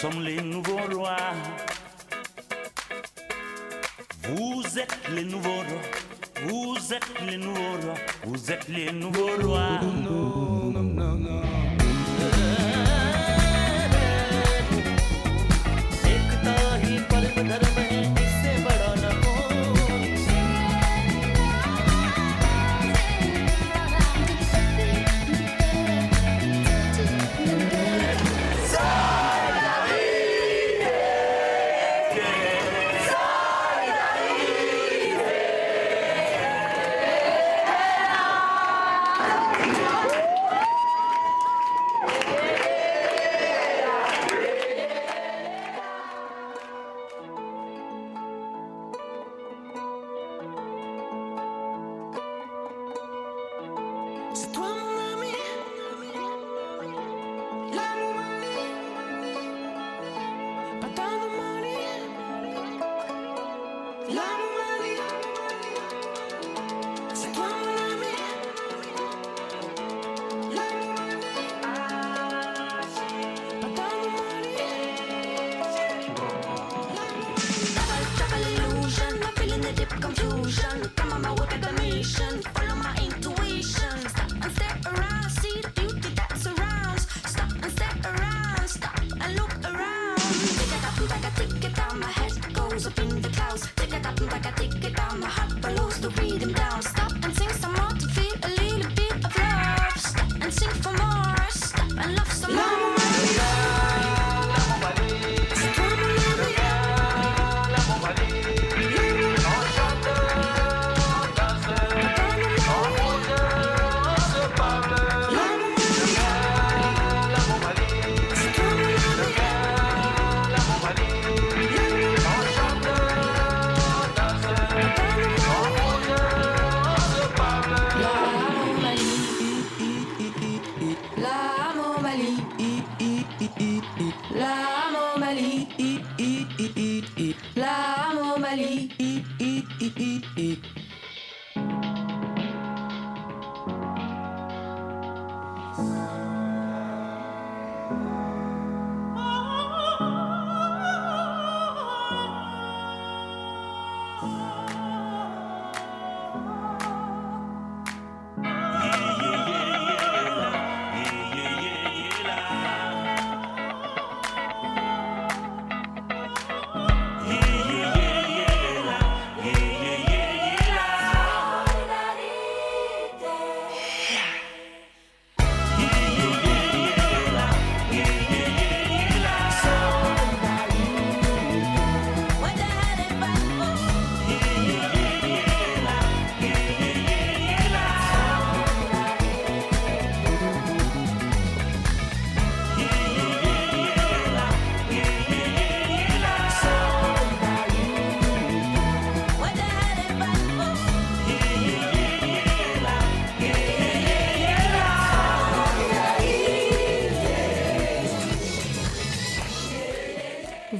sommes les nouveaux rois. Vous êtes les nouveaux rois, vous êtes les nouveaux rois, vous êtes les nouveaux rois.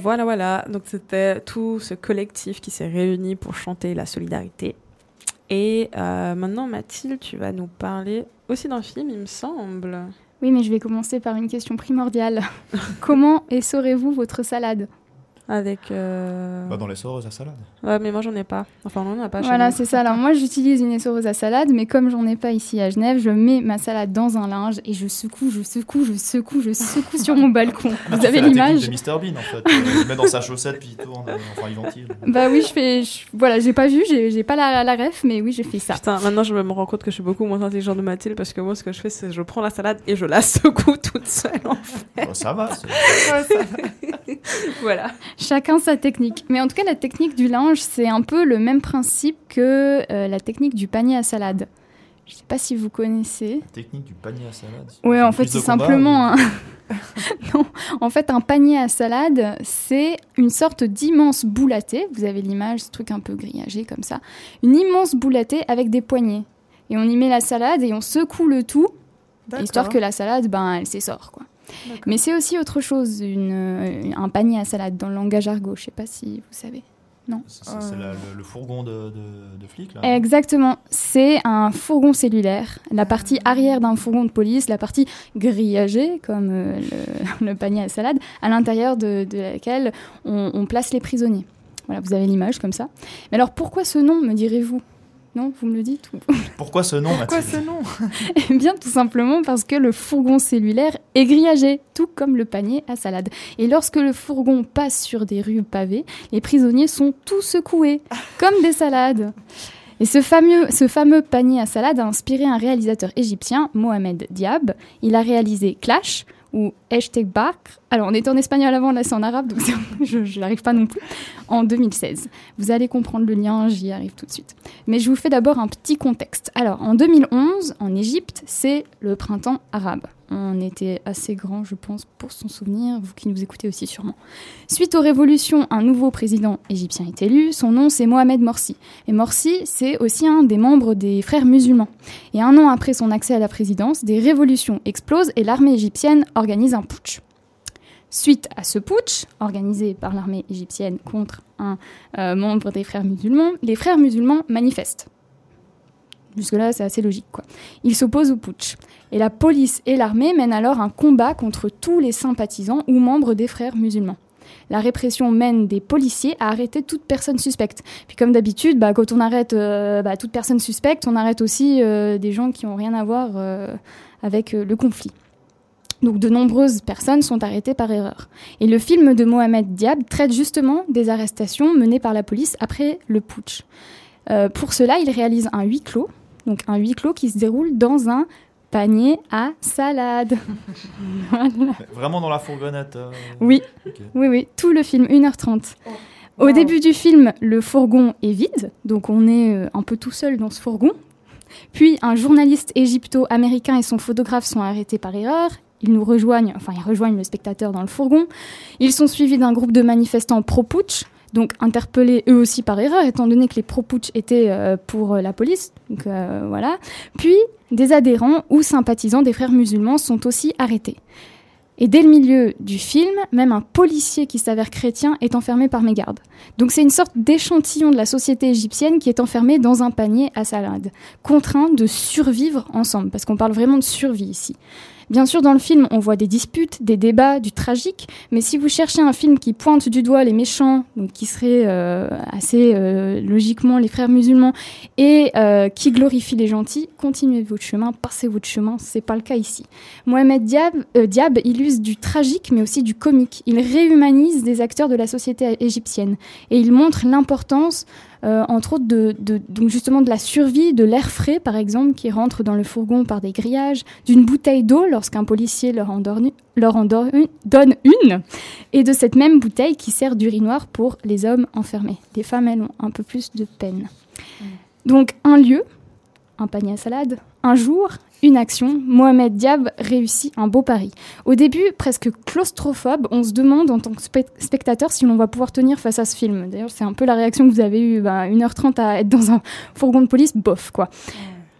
Voilà, voilà. Donc c'était tout ce collectif qui s'est réuni pour chanter la solidarité. Et euh, maintenant, Mathilde, tu vas nous parler aussi d'un film, il me semble. Oui, mais je vais commencer par une question primordiale. Comment essorez-vous votre salade? Avec. euh, Bah, dans les sorts à salade. Ouais, mais moi j'en ai pas. Enfin, on en a pas. chez Voilà, c'est ça. Alors moi, j'utilise une essoreuse à salade, mais comme j'en ai pas ici à Genève, je mets ma salade dans un linge et je secoue, je secoue, je secoue, je secoue sur mon balcon. Ah, Vous avez l'image de Mr Bean en fait. Euh, il met dans sa chaussette puis il tourne, euh, enfin il ventile. Bah oui, je fais. je- Voilà, j'ai pas vu, j'ai pas la, la ref, mais oui, j'ai fait ça. Putain, maintenant je me rends compte que je suis beaucoup moins intelligente de Mathilde parce que moi ce que je fais c'est je prends la salade et je la secoue toute seule en fait. Oh, ça va. c'est- voilà. Chacun sa technique. Mais en tout cas, la technique du linge, c'est un peu le même principe que euh, la technique du panier à salade. Je sais pas si vous connaissez. Technique du panier à salade. Ouais, en fait, c'est simplement ou- un. non, en fait, un panier à salade, c'est une sorte d'immense boule à thé. Vous avez l'image, ce truc un peu grillagé comme ça. Une immense boule à thé avec des poignées. Et on y met la salade et on secoue le tout, histoire que la salade, ben, elle s'essore, quoi. Mais c'est aussi autre chose, une, euh, un panier à salade dans le langage argot. Je sais pas si vous savez. Non. C'est le, le fourgon de, de, de flic là. Exactement, c'est un fourgon cellulaire, la partie arrière d'un fourgon de police, la partie grillagée, comme euh, le, le panier à salade, à l'intérieur de, de laquelle on, on place les prisonniers. Voilà, vous avez l'image comme ça. Mais alors pourquoi ce nom, me direz-vous? Non, vous me le dites ou- Pourquoi ce nom Pourquoi ce nom Eh bien, tout simplement parce que le fourgon cellulaire est grillagé, tout comme le panier à salade. Et lorsque le fourgon passe sur des rues pavées, les prisonniers sont tous secoués, comme des salades. Et ce fameux, ce fameux panier à salade a inspiré un réalisateur égyptien, Mohamed Diab. Il a réalisé Clash ou Hashtag Bakr. Alors, on était en espagnol avant, là c'est en arabe, donc je n'arrive pas non plus. En 2016. Vous allez comprendre le lien, j'y arrive tout de suite. Mais je vous fais d'abord un petit contexte. Alors, en 2011, en Égypte, c'est le printemps arabe. On était assez grand, je pense, pour s'en souvenir, vous qui nous écoutez aussi sûrement. Suite aux révolutions, un nouveau président égyptien est élu. Son nom, c'est Mohamed Morsi. Et Morsi, c'est aussi un des membres des frères musulmans. Et un an après son accès à la présidence, des révolutions explosent et l'armée égyptienne organise un putsch. Suite à ce putsch, organisé par l'armée égyptienne contre un euh, membre des frères musulmans, les frères musulmans manifestent. Jusque-là, c'est assez logique. Quoi. Ils s'opposent au putsch. Et la police et l'armée mènent alors un combat contre tous les sympathisants ou membres des frères musulmans. La répression mène des policiers à arrêter toute personne suspecte. Puis comme d'habitude, bah, quand on arrête euh, bah, toute personne suspecte, on arrête aussi euh, des gens qui n'ont rien à voir euh, avec le conflit. Donc de nombreuses personnes sont arrêtées par erreur. Et le film de Mohamed Diab traite justement des arrestations menées par la police après le putsch. Pour cela, il réalise un huis clos, donc un huis clos qui se déroule dans un panier à salade. Voilà. Vraiment dans la fourgonnette. euh, Oui, oui, oui, tout le film, 1h30. Au début du film, le fourgon est vide, donc on est euh, un peu tout seul dans ce fourgon. Puis un journaliste égypto-américain et son photographe sont arrêtés par erreur. Ils nous rejoignent, enfin ils rejoignent le spectateur dans le fourgon. Ils sont suivis d'un groupe de manifestants pro-putsch, donc interpellés eux aussi par erreur, étant donné que les pro-putsch étaient euh, pour euh, la police. Donc euh, voilà. Puis des adhérents ou sympathisants des frères musulmans sont aussi arrêtés. Et dès le milieu du film, même un policier qui s'avère chrétien est enfermé par mégarde. Donc c'est une sorte d'échantillon de la société égyptienne qui est enfermé dans un panier à salade, contraint de survivre ensemble, parce qu'on parle vraiment de survie ici. Bien sûr, dans le film, on voit des disputes, des débats, du tragique, mais si vous cherchez un film qui pointe du doigt les méchants, donc qui seraient euh, assez euh, logiquement les frères musulmans, et euh, qui glorifie les gentils, continuez votre chemin, passez votre chemin, c'est pas le cas ici. Mohamed Diab, euh, Diab illustre du tragique mais aussi du comique. Il réhumanise des acteurs de la société égyptienne et il montre l'importance, euh, entre autres, de, de- donc justement de la survie de l'air frais, par exemple, qui rentre dans le fourgon par des grillages, d'une bouteille d'eau lorsqu'un policier leur, leur en dor- une- donne une, et de cette même bouteille qui sert d'urinoir pour les hommes enfermés. Les femmes, elles ont un peu plus de peine. Donc un lieu, un panier à salade, un jour, une action, Mohamed Diab réussit un beau pari. Au début, presque claustrophobe, on se demande en tant que spe- spectateur si l'on va pouvoir tenir face à ce film. D'ailleurs, c'est un peu la réaction que vous avez eue, bah, 1h30 à être dans un fourgon de police, bof quoi.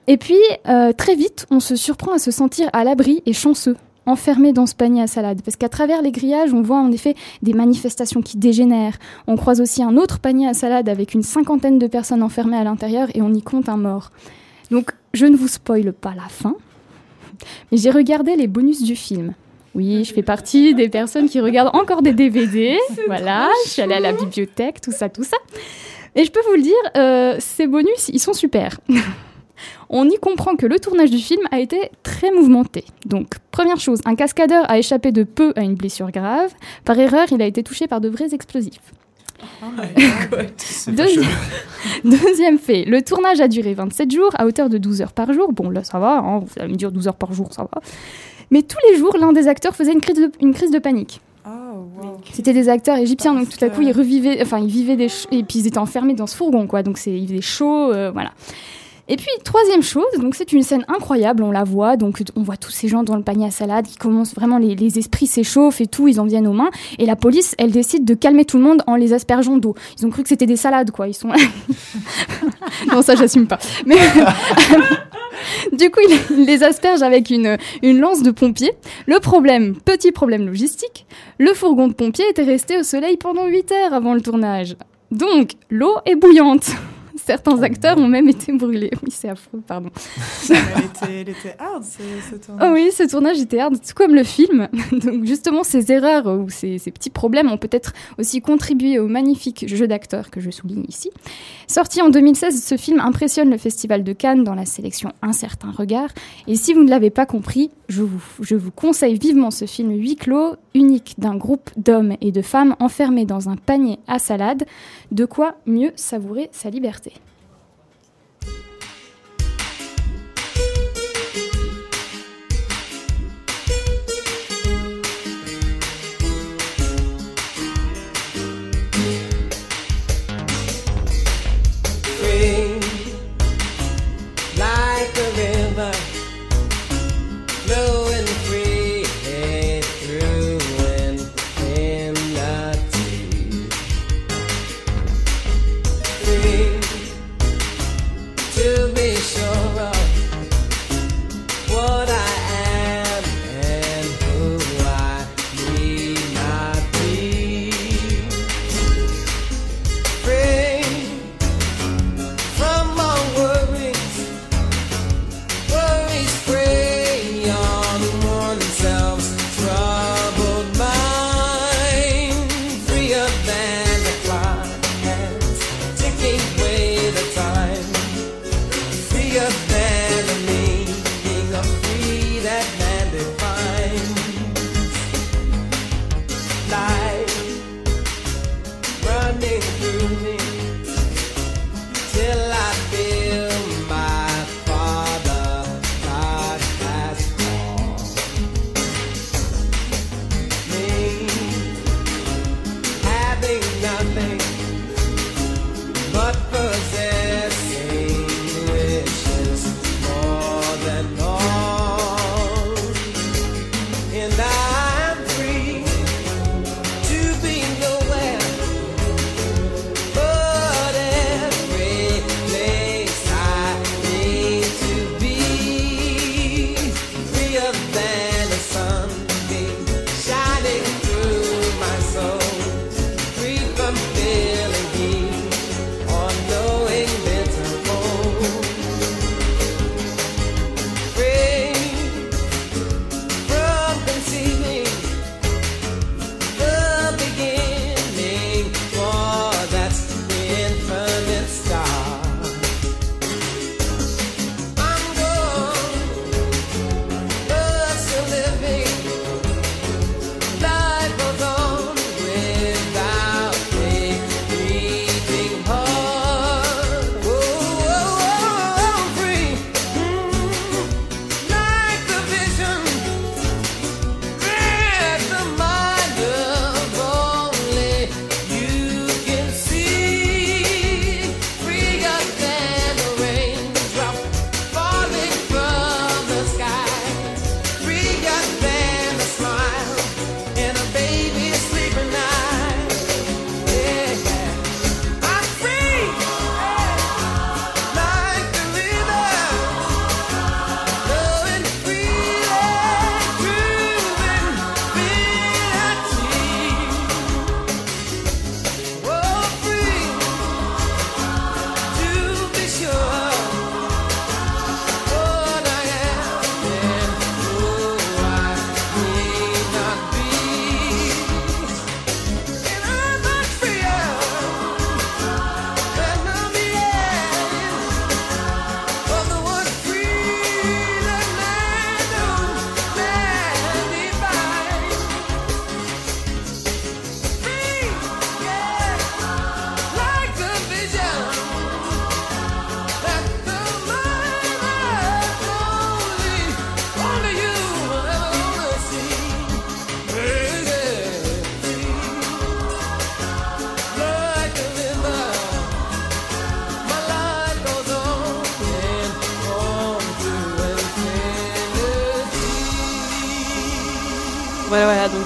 Et puis, euh, très vite, on se surprend à se sentir à l'abri et chanceux. enfermés dans ce panier à salade. Parce qu'à travers les grillages, on voit en effet des manifestations qui dégénèrent. On croise aussi un autre panier à salade avec une cinquantaine de personnes enfermées à l'intérieur et on y compte un mort. Donc, je ne vous spoile pas la fin, mais j'ai regardé les bonus du film. Oui, je fais partie des personnes qui regardent encore des DVD. Voilà, je suis allée à la bibliothèque, tout ça, tout ça. Et je peux vous le dire, euh, ces bonus, ils sont super. On y comprend que le tournage du film a été très mouvementé. Donc, première chose, un cascadeur a échappé de peu à une blessure grave. Par erreur, il a été touché par de vrais explosifs. Deuxi- Deuxième fait, le tournage a duré 27 jours à hauteur de 12 heures par jour. Bon, là, ça va, hein, allez me dire 12 heures par jour, ça va. Mais tous les jours, l'un des acteurs faisait une crise de, une crise de panique. C'était des acteurs égyptiens, donc tout à coup ils revivaient, enfin ils vivaient des, et puis ils étaient enfermés dans ce fourgon, quoi. Donc c'est, il faisait chaud, euh, voilà. Et puis troisième chose, donc c'est une scène incroyable, on la voit, donc on voit tous ces gens dans le panier à salade, qui commencent vraiment, les, esprits s'échauffent et tout, ils en viennent aux mains, et la police, elle décide de calmer tout le monde en les aspergeant d'eau. Ils ont cru que c'était des salades, quoi. Ils sont non, ça j'assume pas. Mais du coup, il les asperge avec une, une lance de pompier. Le problème, petit problème logistique, le fourgon de pompier était resté au soleil pendant 8 heures avant le tournage. Donc, l'eau est bouillante. Certains acteurs ont même été brûlés. Oui, c'est affreux, pardon. Elle était, elle était hard, ce, ce tournage. Oh oui, ce tournage était hard, tout comme le film. Donc justement, ces erreurs ou ces, ces petits problèmes ont peut-être aussi contribué au magnifique jeu d'acteurs que je souligne ici. Sorti en 2016, ce film impressionne le Festival de Cannes dans la sélection Un certain regard. Et si vous ne l'avez pas compris, je vous, je vous conseille vivement ce film huis clos, unique d'un groupe d'hommes et de femmes enfermés dans un panier à salade. De quoi mieux savourer sa liberté.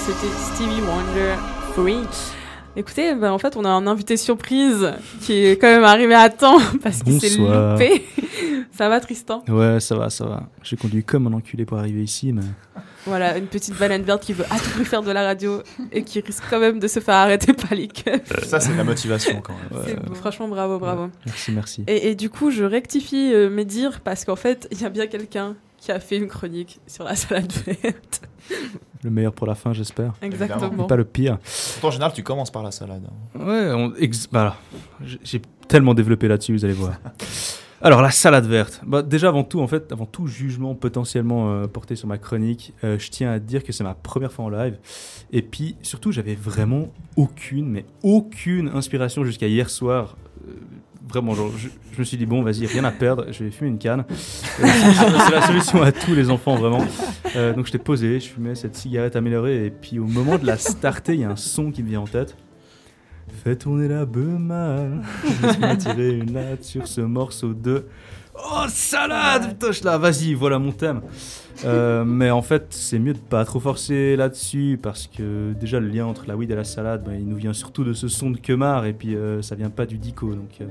C'était Stevie Wonder Free. Écoutez, bah, en fait, on a un invité surprise qui est quand même arrivé à temps parce qu'il s'est loupé. Ça va, Tristan? Ouais, ça va, ça va. J'ai conduit comme un enculé pour arriver ici, mais. Voilà, une petite baleine verte qui veut à tout prix faire de la radio et qui risque quand même de se faire arrêter par les keufs. Ça, c'est de la motivation quand même. Franchement, bravo, bravo. Merci, merci. Et, et du coup, je rectifie euh, mes dires parce qu'en fait, il y a bien quelqu'un qui a fait une chronique sur la salade verte. Le meilleur pour la fin, j'espère. Exactement. Et Pas le pire. En général, tu commences par la salade. Ouais, on, ex- voilà. J'ai- J'ai tellement développé là-dessus, vous allez voir. Alors, la salade verte. Bah, déjà, avant tout, en fait, avant tout jugement potentiellement euh, porté sur ma chronique, euh, je tiens à dire que c'est ma première fois en live. Et puis, surtout, j'avais vraiment aucune, mais aucune inspiration jusqu'à hier soir. Euh, vraiment, je, je me suis dit, bon, vas-y, rien à perdre, je vais fumer une canne. Euh, c'est la solution à tous les enfants, vraiment. Euh, donc, je t'ai posé, je fumais cette cigarette améliorée, et puis au moment de la starter, il y a un son qui me vient en tête. Fais tourner la beumale. Laisse-moi tirer une latte sur ce morceau de. Oh, salade Putain, je là, vas-y, voilà mon thème. Euh, mais en fait, c'est mieux de pas trop forcer là-dessus parce que déjà, le lien entre la weed et la salade, ben, il nous vient surtout de ce son de Kemar et puis euh, ça vient pas du dico. Donc, euh,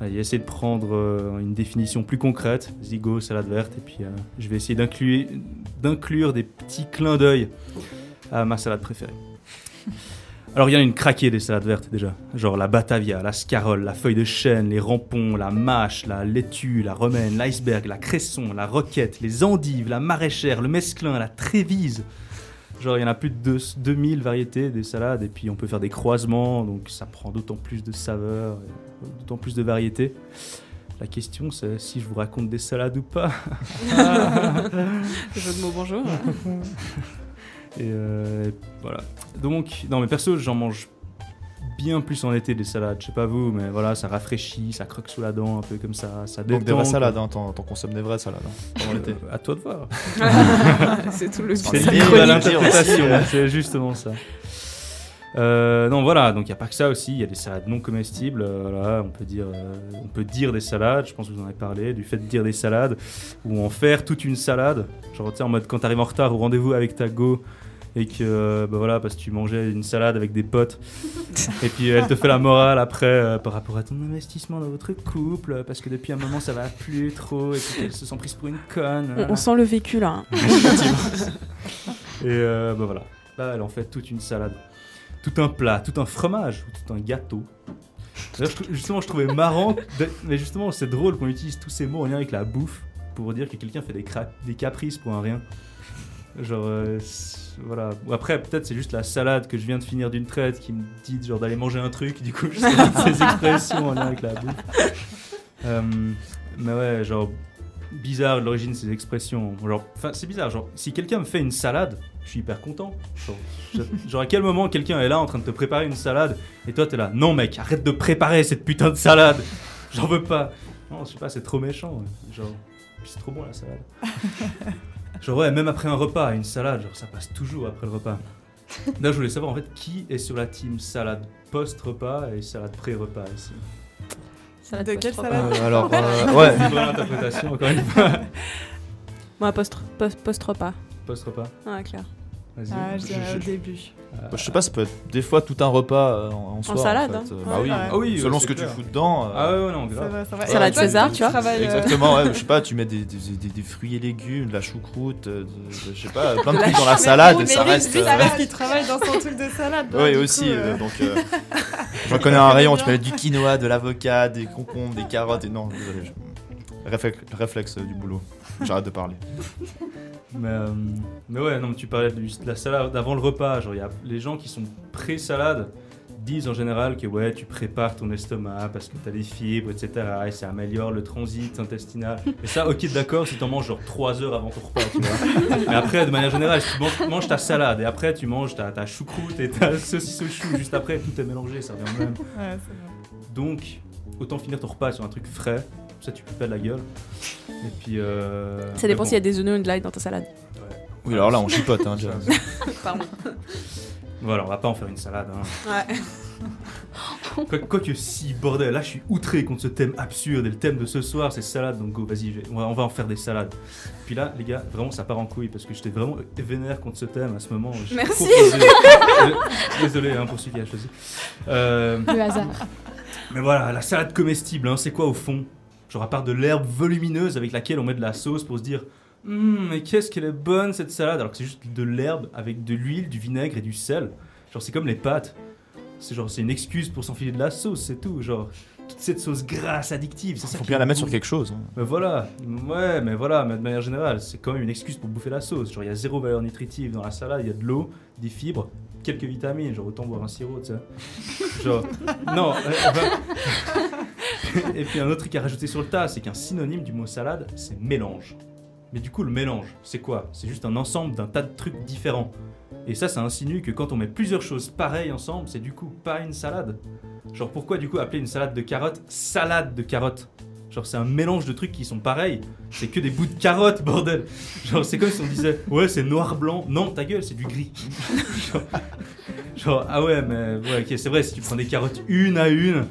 allez, essayez de prendre euh, une définition plus concrète zigo, salade verte, et puis euh, je vais essayer d'inclure, d'inclure des petits clins d'œil à ma salade préférée. Alors il y en a une craquée des salades vertes déjà, genre la batavia, la scarole, la feuille de chêne, les rampons, la mâche, la laitue, la romaine, l'iceberg, la cresson, la roquette, les endives, la maraîchère, le mesclin, la trévise. Genre il y en a plus de deux- 2000 variétés des salades et puis on peut faire des croisements, donc ça prend d'autant plus de saveurs, d'autant plus de variétés. La question c'est si je vous raconte des salades ou pas. Jeu de mots, bonjour. Et euh, voilà. Donc, non, mais perso, j'en mange bien plus en été des salades. Je sais pas vous, mais voilà, ça rafraîchit, ça croque sous la dent, un peu comme ça. ça Donc des détend, vraies salades, hein, t'en consommes des vraies salades hein, pendant l'été. Euh, à toi de voir. C'est tout le C'est libre à l'interprétation, c'est justement ça. Euh, non voilà, donc il n'y a pas que ça aussi, il y a des salades non comestibles, euh, voilà, on, peut dire, euh, on peut dire des salades, je pense que vous en avez parlé, du fait de dire des salades, ou en faire toute une salade, genre tu sais, en mode quand tu arrives en retard au rendez-vous avec ta go, et que euh, bah voilà, parce que tu mangeais une salade avec des potes, et puis elle te fait la morale après euh, par rapport à ton investissement dans votre couple, parce que depuis un moment ça va plus trop, et qu'elle se sent prise pour une conne. On, on sent le vécu là. hein. Et euh, bah voilà, là elle en fait toute une salade, tout un plat, tout un fromage, ou tout un gâteau. D'ailleurs, justement, je trouvais marrant, mais justement, c'est drôle qu'on utilise tous ces mots en lien avec la bouffe pour dire que quelqu'un fait des, des caprices pour un rien. Genre, euh, voilà. Ou après, peut-être c'est juste la salade que je viens de finir d'une traite qui me dit genre d'aller manger un truc, du coup, je sais ces expressions en lien avec la bouffe. Euh, mais ouais, genre, bizarre l'origine de ces expressions. Genre, enfin, c'est bizarre. Genre, si quelqu'un me fait une salade, je suis hyper content. Genre, à quel moment quelqu'un est là en train de te préparer une salade et toi t'es là, non mec, arrête de préparer cette putain de salade. J'en veux pas. Non, je sais pas, c'est trop méchant. ouais. Genre, c'est trop bon la salade. Genre ouais, même après un repas, une salade, genre ça passe toujours après le repas. Là, je voulais savoir en fait qui est sur la team salade post-repas et salade pré-repas ici. Salade De quelle post-repas. salade Euh, alors, euh, ouais. Libre à l'interprétation, encore une fois. Moi, post- post- post-repas. Post-repas. Ah, clair. Vas-y. Ah, je dirais Je- au je- début. Euh, Bah, je sais pas, ça peut être des fois tout un repas euh, en, en soi. salade, en fait. hein. Euh, bah Ouais, oui. Ah oui, selon ouais, ce que tu fous dedans. euh, Ah ouais, non, Ça grave. va, ça va. Salade César, tu vois. euh, Exactement, ouais, je sais pas, tu mets des, des, des- des- des fruits et légumes, de la choucroute, euh, de- de- je sais pas, plein de trucs dans la salade et ça Mais reste. lui, euh, qu'il travaille dans son truc de salade. donc, Oui, du aussi. coup, euh, euh, donc, euh, j'en connais un rayon, tu peux mettre du quinoa, de l'avocat, des concombres, des carottes. Et non, désolé. je- Réflexe, réflexe du boulot. J'arrête de parler. Mais, euh, mais ouais, non, mais tu parlais de, de la salade avant le repas. Genre, il y a les gens qui sont pré-salade disent en général que ouais, tu prépares ton estomac parce que tu as des fibres, etc. Et ça améliore le transit intestinal. Et ça, ok, d'accord, si t'en manges genre 3 heures avant ton repas, tu vois. Mais après, de manière générale, si tu manges, manges ta salade et après tu manges ta, ta choucroute et ta saucisse au chou, juste après, tout est mélangé, ça revient au même. Ouais, c'est vrai. Donc, autant finir ton repas sur un truc frais, ça tu peux pas de la gueule. Et puis. euh, Ça dépend s'il y a des oignons et de l'ail dans ta salade. Oui, alors là, on chipote, hein, déjà. Pardon. Voilà, on va pas en faire une salade. Hein. Ouais. Quoi- Quoique si, bordel, là je suis outré contre ce thème absurde et le thème de ce soir c'est salade, donc go, vas-y, je on va, on va en faire des salades. Puis là, les gars, vraiment ça part en couille parce que j'étais vraiment vénère contre ce thème à ce moment. Merci. proposé- Désolé hein, pour celui qui a choisi. Euh, Le hasard. Mais voilà, la salade comestible, hein, c'est quoi au fond? Genre à part de l'herbe volumineuse avec laquelle on met de la sauce pour se dire Hum, mais qu'est-ce qu'elle est bonne cette salade Alors que c'est juste de l'herbe avec de l'huile, du vinaigre et du sel. Genre c'est comme les pâtes. C'est genre c'est une excuse pour s'enfiler de la sauce, c'est tout. Genre toute cette sauce grasse addictive, c'est ça. Faut bien la mettre sur quelque chose. hein. Mais voilà, ouais, mais voilà, mais de manière générale, c'est quand même une excuse pour bouffer la sauce. Genre, il y a zéro valeur nutritive dans la salade, il y a de l'eau, des fibres, quelques vitamines, genre autant boire un sirop, tu sais. Genre, non, euh, Et puis un autre truc à rajouter sur le tas, c'est qu'un synonyme du mot salade, c'est mélange. Mais du coup, le mélange, c'est quoi? C'est juste un ensemble d'un tas de trucs différents. Et ça, ça insinue que quand on met plusieurs choses pareilles ensemble, c'est du coup pas une salade. Genre, pourquoi du coup appeler une salade de carottes salade de carottes? Genre, c'est un mélange de trucs qui sont pareils. C'est que des bouts de carottes, bordel. Genre, c'est comme si on disait, ouais, c'est noir-blanc. Non, ta gueule, c'est du gris. genre, genre, ah ouais, mais ouais, ok, c'est vrai, si tu prends des carottes une à une,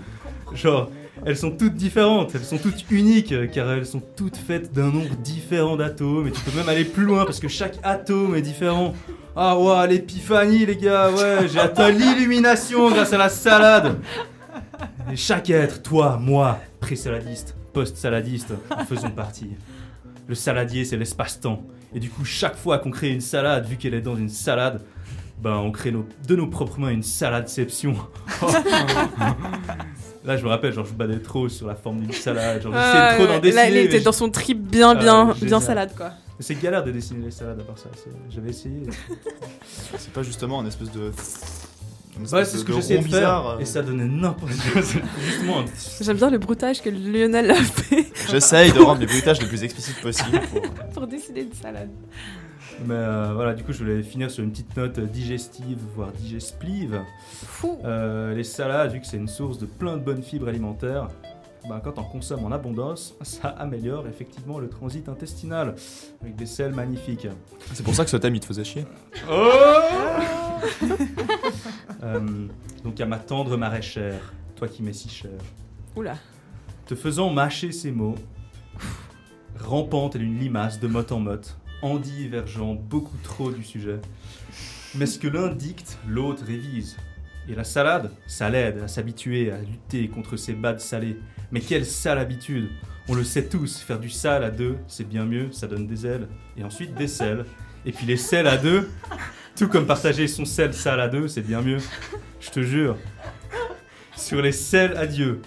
genre, elles sont toutes différentes, elles sont toutes uniques, euh, car elles sont toutes faites d'un nombre différent d'atomes. Et tu peux même aller plus loin parce que chaque atome est différent. Ah ouais, l'épiphanie, les gars, ouais, j'ai atteint l'illumination grâce à la salade. Et chaque être, toi, moi, pré-saladiste, post-saladiste, en faisons partie. Le saladier, c'est l'espace-temps. Et du coup, chaque fois qu'on crée une salade, vu qu'elle est dans une salade, ben on crée de nos propres mains une saladception. Là, je me rappelle, genre, je badais trop sur la forme d'une salade. Genre, j'essayais Ah, trop d'en dessiner. Là, il était dans son trip bien, Ah, bien, bien salade, quoi. C'est galère de dessiner les salades à part ça. c'est- J'avais essayé. C'est pas justement un espèce de. une Ouais, c'est ce que j'essayais rond de faire. bizarre, euh. Et ça donnait n'importe quoi. C'est Justement, un- J'aime bien le broutage que Lionel a fait J'essaye de rendre les bruitages les plus explicites possibles. Pour... pour dessiner une salade. Mais euh, voilà, du coup, je voulais finir sur une petite note digestive, voire digestive. Euh, les salades, vu que c'est une source de plein de bonnes fibres alimentaires, ben, quand on consomme en abondance, ça améliore effectivement le transit intestinal avec des sels magnifiques. C'est pour ça que ce thème il te faisait chier. Oh Euh, donc à ma tendre maraîchère, toi qui m'es si cher, Oula. te faisant mâcher ces mots, rampante telle une limace de mot en mot, endivergeant beaucoup trop du sujet. Mais ce que l'un dicte, l'autre révise. Et la salade, ça l'aide à s'habituer à lutter contre ces bades salées. Mais quelle sale habitude On le sait tous, faire du sale à deux, c'est bien mieux, ça donne des ailes. Et ensuite des sels. Et puis les sels à deux, tout comme partager son sel sale à deux, c'est bien mieux. Je te jure. Sur les sels à Dieu.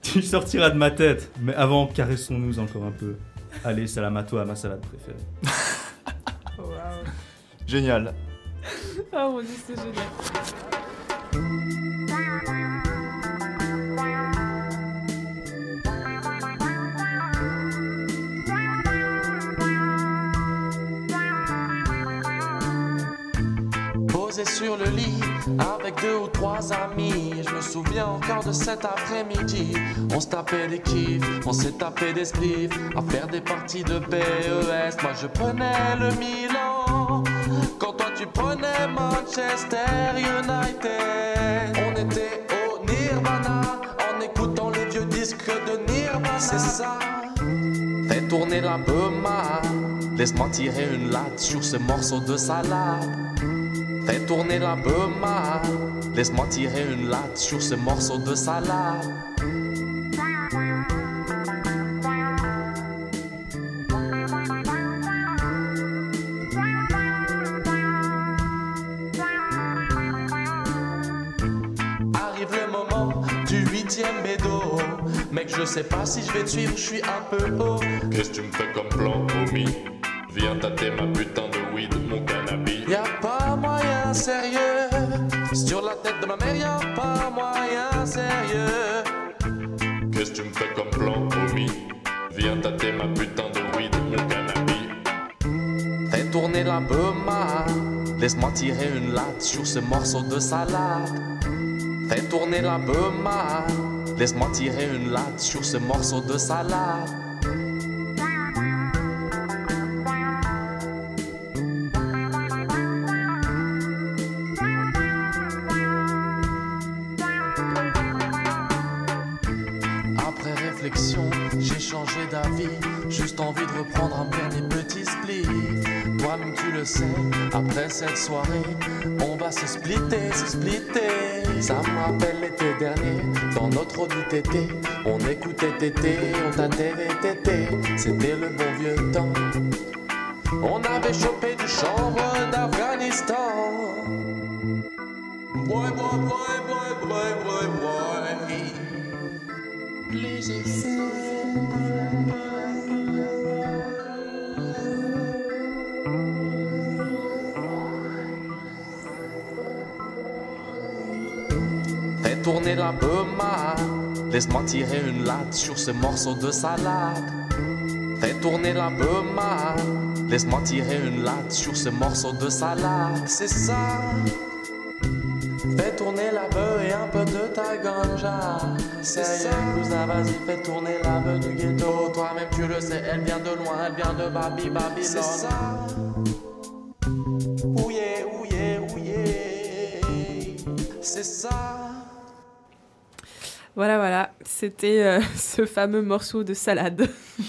Tu sortiras de ma tête, mais avant, caressons-nous encore un peu. Allez, salam à ma salade préférée. Génial. Oh mon dieu, c'est génial. Posé sur le lit avec deux ou trois amis. Je me souviens encore de cet après-midi. On se tapait des kiffs, on s'est tapé des spliffs. À faire des parties de PES. Moi je prenais le Milan. Quand toi tu prenais Manchester United. On était au Nirvana en écoutant les vieux disques de Nirvana. C'est ça. Fais tourner la bema. Laisse-moi tirer une latte sur ce morceau de salade. Fais tourner la bema. Laisse-moi tirer une latte sur ce morceau de salade. Arrive le moment du huitième bédo. Mec, je sais pas si je vais te suivre, je suis un peu haut. Qu'est-ce que tu me fais comme plan, homie Viens tâter ma putain de weed, mon cannabis. Y a pas moyen sérieux. Sur la tête de ma mère, y a pas moyen sérieux. Qu'est-ce que tu me fais comme plan, homie Viens tâter ma putain de weed, mon cannabis. Fais tourner la bema. Laisse-moi tirer une latte sur ce morceau de salade. Fais tourner la bema. Laisse-moi tirer une latte sur ce morceau de salade. Juste envie de reprendre un dernier petit split. Toi-même tu le sais, après cette soirée, on va se splitter, se splitter. Ça me rappelle l'été dernier, dans notre Audi TT. On écoutait TT, on tâtait les tétés. C'était le bon vieux temps. On avait chopé du chanvre d'Afghanistan. Boy, boy, boy, boy, boy, boy, boy. Les tourner la beuma, laisse-moi tirer une latte sur ce morceau de salade. Fais tourner la beuma, laisse-moi tirer une latte sur ce morceau de salade. C'est ça. Fais tourner la bœuf et un peu de ta ganja. C'est ça. Cousin, vas-y, fais tourner la bœuf du ghetto. Toi-même, tu le sais, elle vient de loin, elle vient de Babi Babylone. C'est ça. Ouye, ouye, ouye. C'est ça. Voilà, voilà, c'était euh, ce fameux morceau de salade.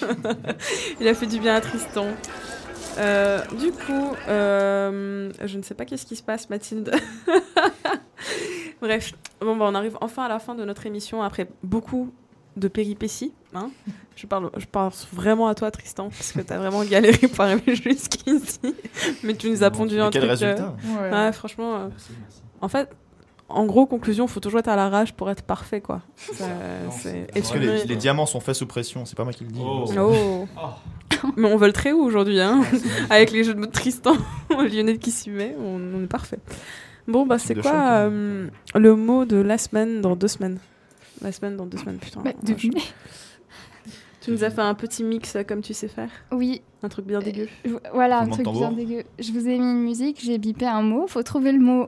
Il a fait du bien à Tristan. Euh, du coup, euh, je ne sais pas qu'est-ce qui se passe, Mathilde. Bref, bon, bah, on arrive enfin à la fin de notre émission après beaucoup de péripéties. Hein je, parle, je pense vraiment à toi, Tristan, parce que tu as vraiment galéré pour arriver jusqu'ici. Mais tu nous as pondu un quel truc. résultat euh, Ouais. ouais, franchement. euh, En fait, en gros, conclusion, faut toujours être à l'arrache pour être parfait, quoi. Ça, c'est- et Parce que les, les diamants sont faits sous pression, c'est pas moi qui le dis. Oh. Mais on vole très haut aujourd'hui, hein. Avec les jeux de mots de Tristan, Lionel qui s'y met, on, on est parfait. Bon, bah, c'est quoi euh, le mot de la semaine dans deux semaines? La semaine dans deux semaines, putain. Bah, je- devinez. Tu nous as fait un petit mix euh, comme tu sais faire? Oui. Un truc bien dégueu. Je- Voilà, un truc tambour. bien dégueu. Je vous ai mis une musique, j'ai bipé un mot, faut trouver le mot.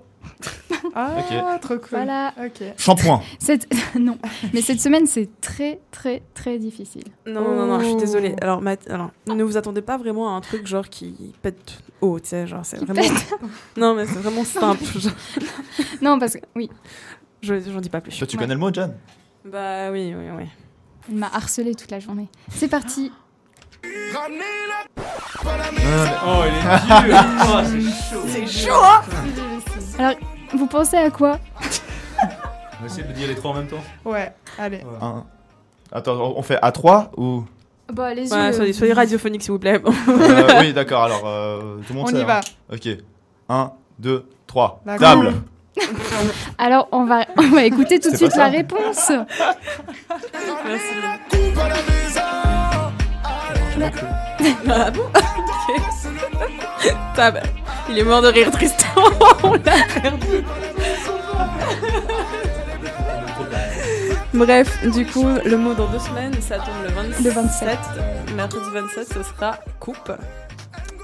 Ah, Ok. trop cool. Voilà. Ok. Shampoing. Cette... non, mais cette semaine, c'est très, très, très difficile. Non, non, non, non, je suis Oh. désolée. Alors, ne vous attendez pas vraiment à un truc genre qui pète haut, tu sais, genre c'est vraiment. pète. non, mais c'est vraiment simple. genre. Non, parce que, oui. Je j'en dis pas plus. Toi, tu connais le mot, John? Bah oui, oui, oui. Il m'a harcelé toute la journée. C'est parti. Oh, il est dur Oh, c'est chaud C'est chaud, hein Alors, vous pensez à quoi On va essayer de dire les trois en même temps Ouais, allez. Un. Attends, on fait A3 ou? Bah, allez-y. Ouais, euh, soyez, soyez radiophonique, s'il vous plaît. Euh, oui, d'accord, alors euh, tout le monde On sait, y va. hein. Ok. 1, 2, 3. La Table Alors, on va, on va écouter tout de suite la réponse. Merci. Ah bon? Ok. Table. Il est mort de rire, Tristan. On l'a perdu. Bref, du coup, le mot dans deux semaines, ça tombe le 27. Le 27. Mercredi 27, ce sera coupe.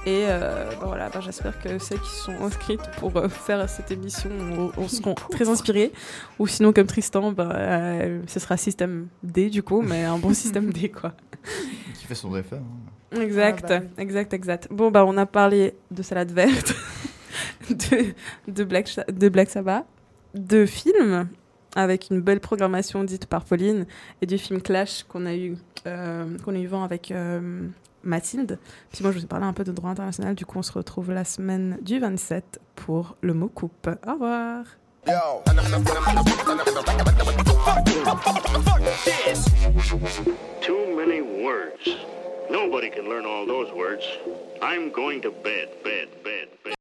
Et euh, bah voilà, bah j'espère que celles qui sont inscrites pour euh, faire cette émission on, on seront très inspirés. Ou sinon, comme Tristan, bah, euh, ce sera système D du coup, mais un bon système D quoi. Qui fait son effet. hein. Exact, Ah bah exact, exact. Bon, bah, on a parlé de salade verte, de, de, Black, de Black Sabbath, de films avec une belle programmation dite par Pauline et du film Clash qu'on a eu, euh, qu'on a eu vent avec euh, Mathilde. Puis moi, je vous ai parlé un peu de droit international. Du coup, on se retrouve la semaine du 27 pour le mot coupe. Au revoir. Too many words. Nobody can learn all those words. I'm going to bed, bed, bed, bed.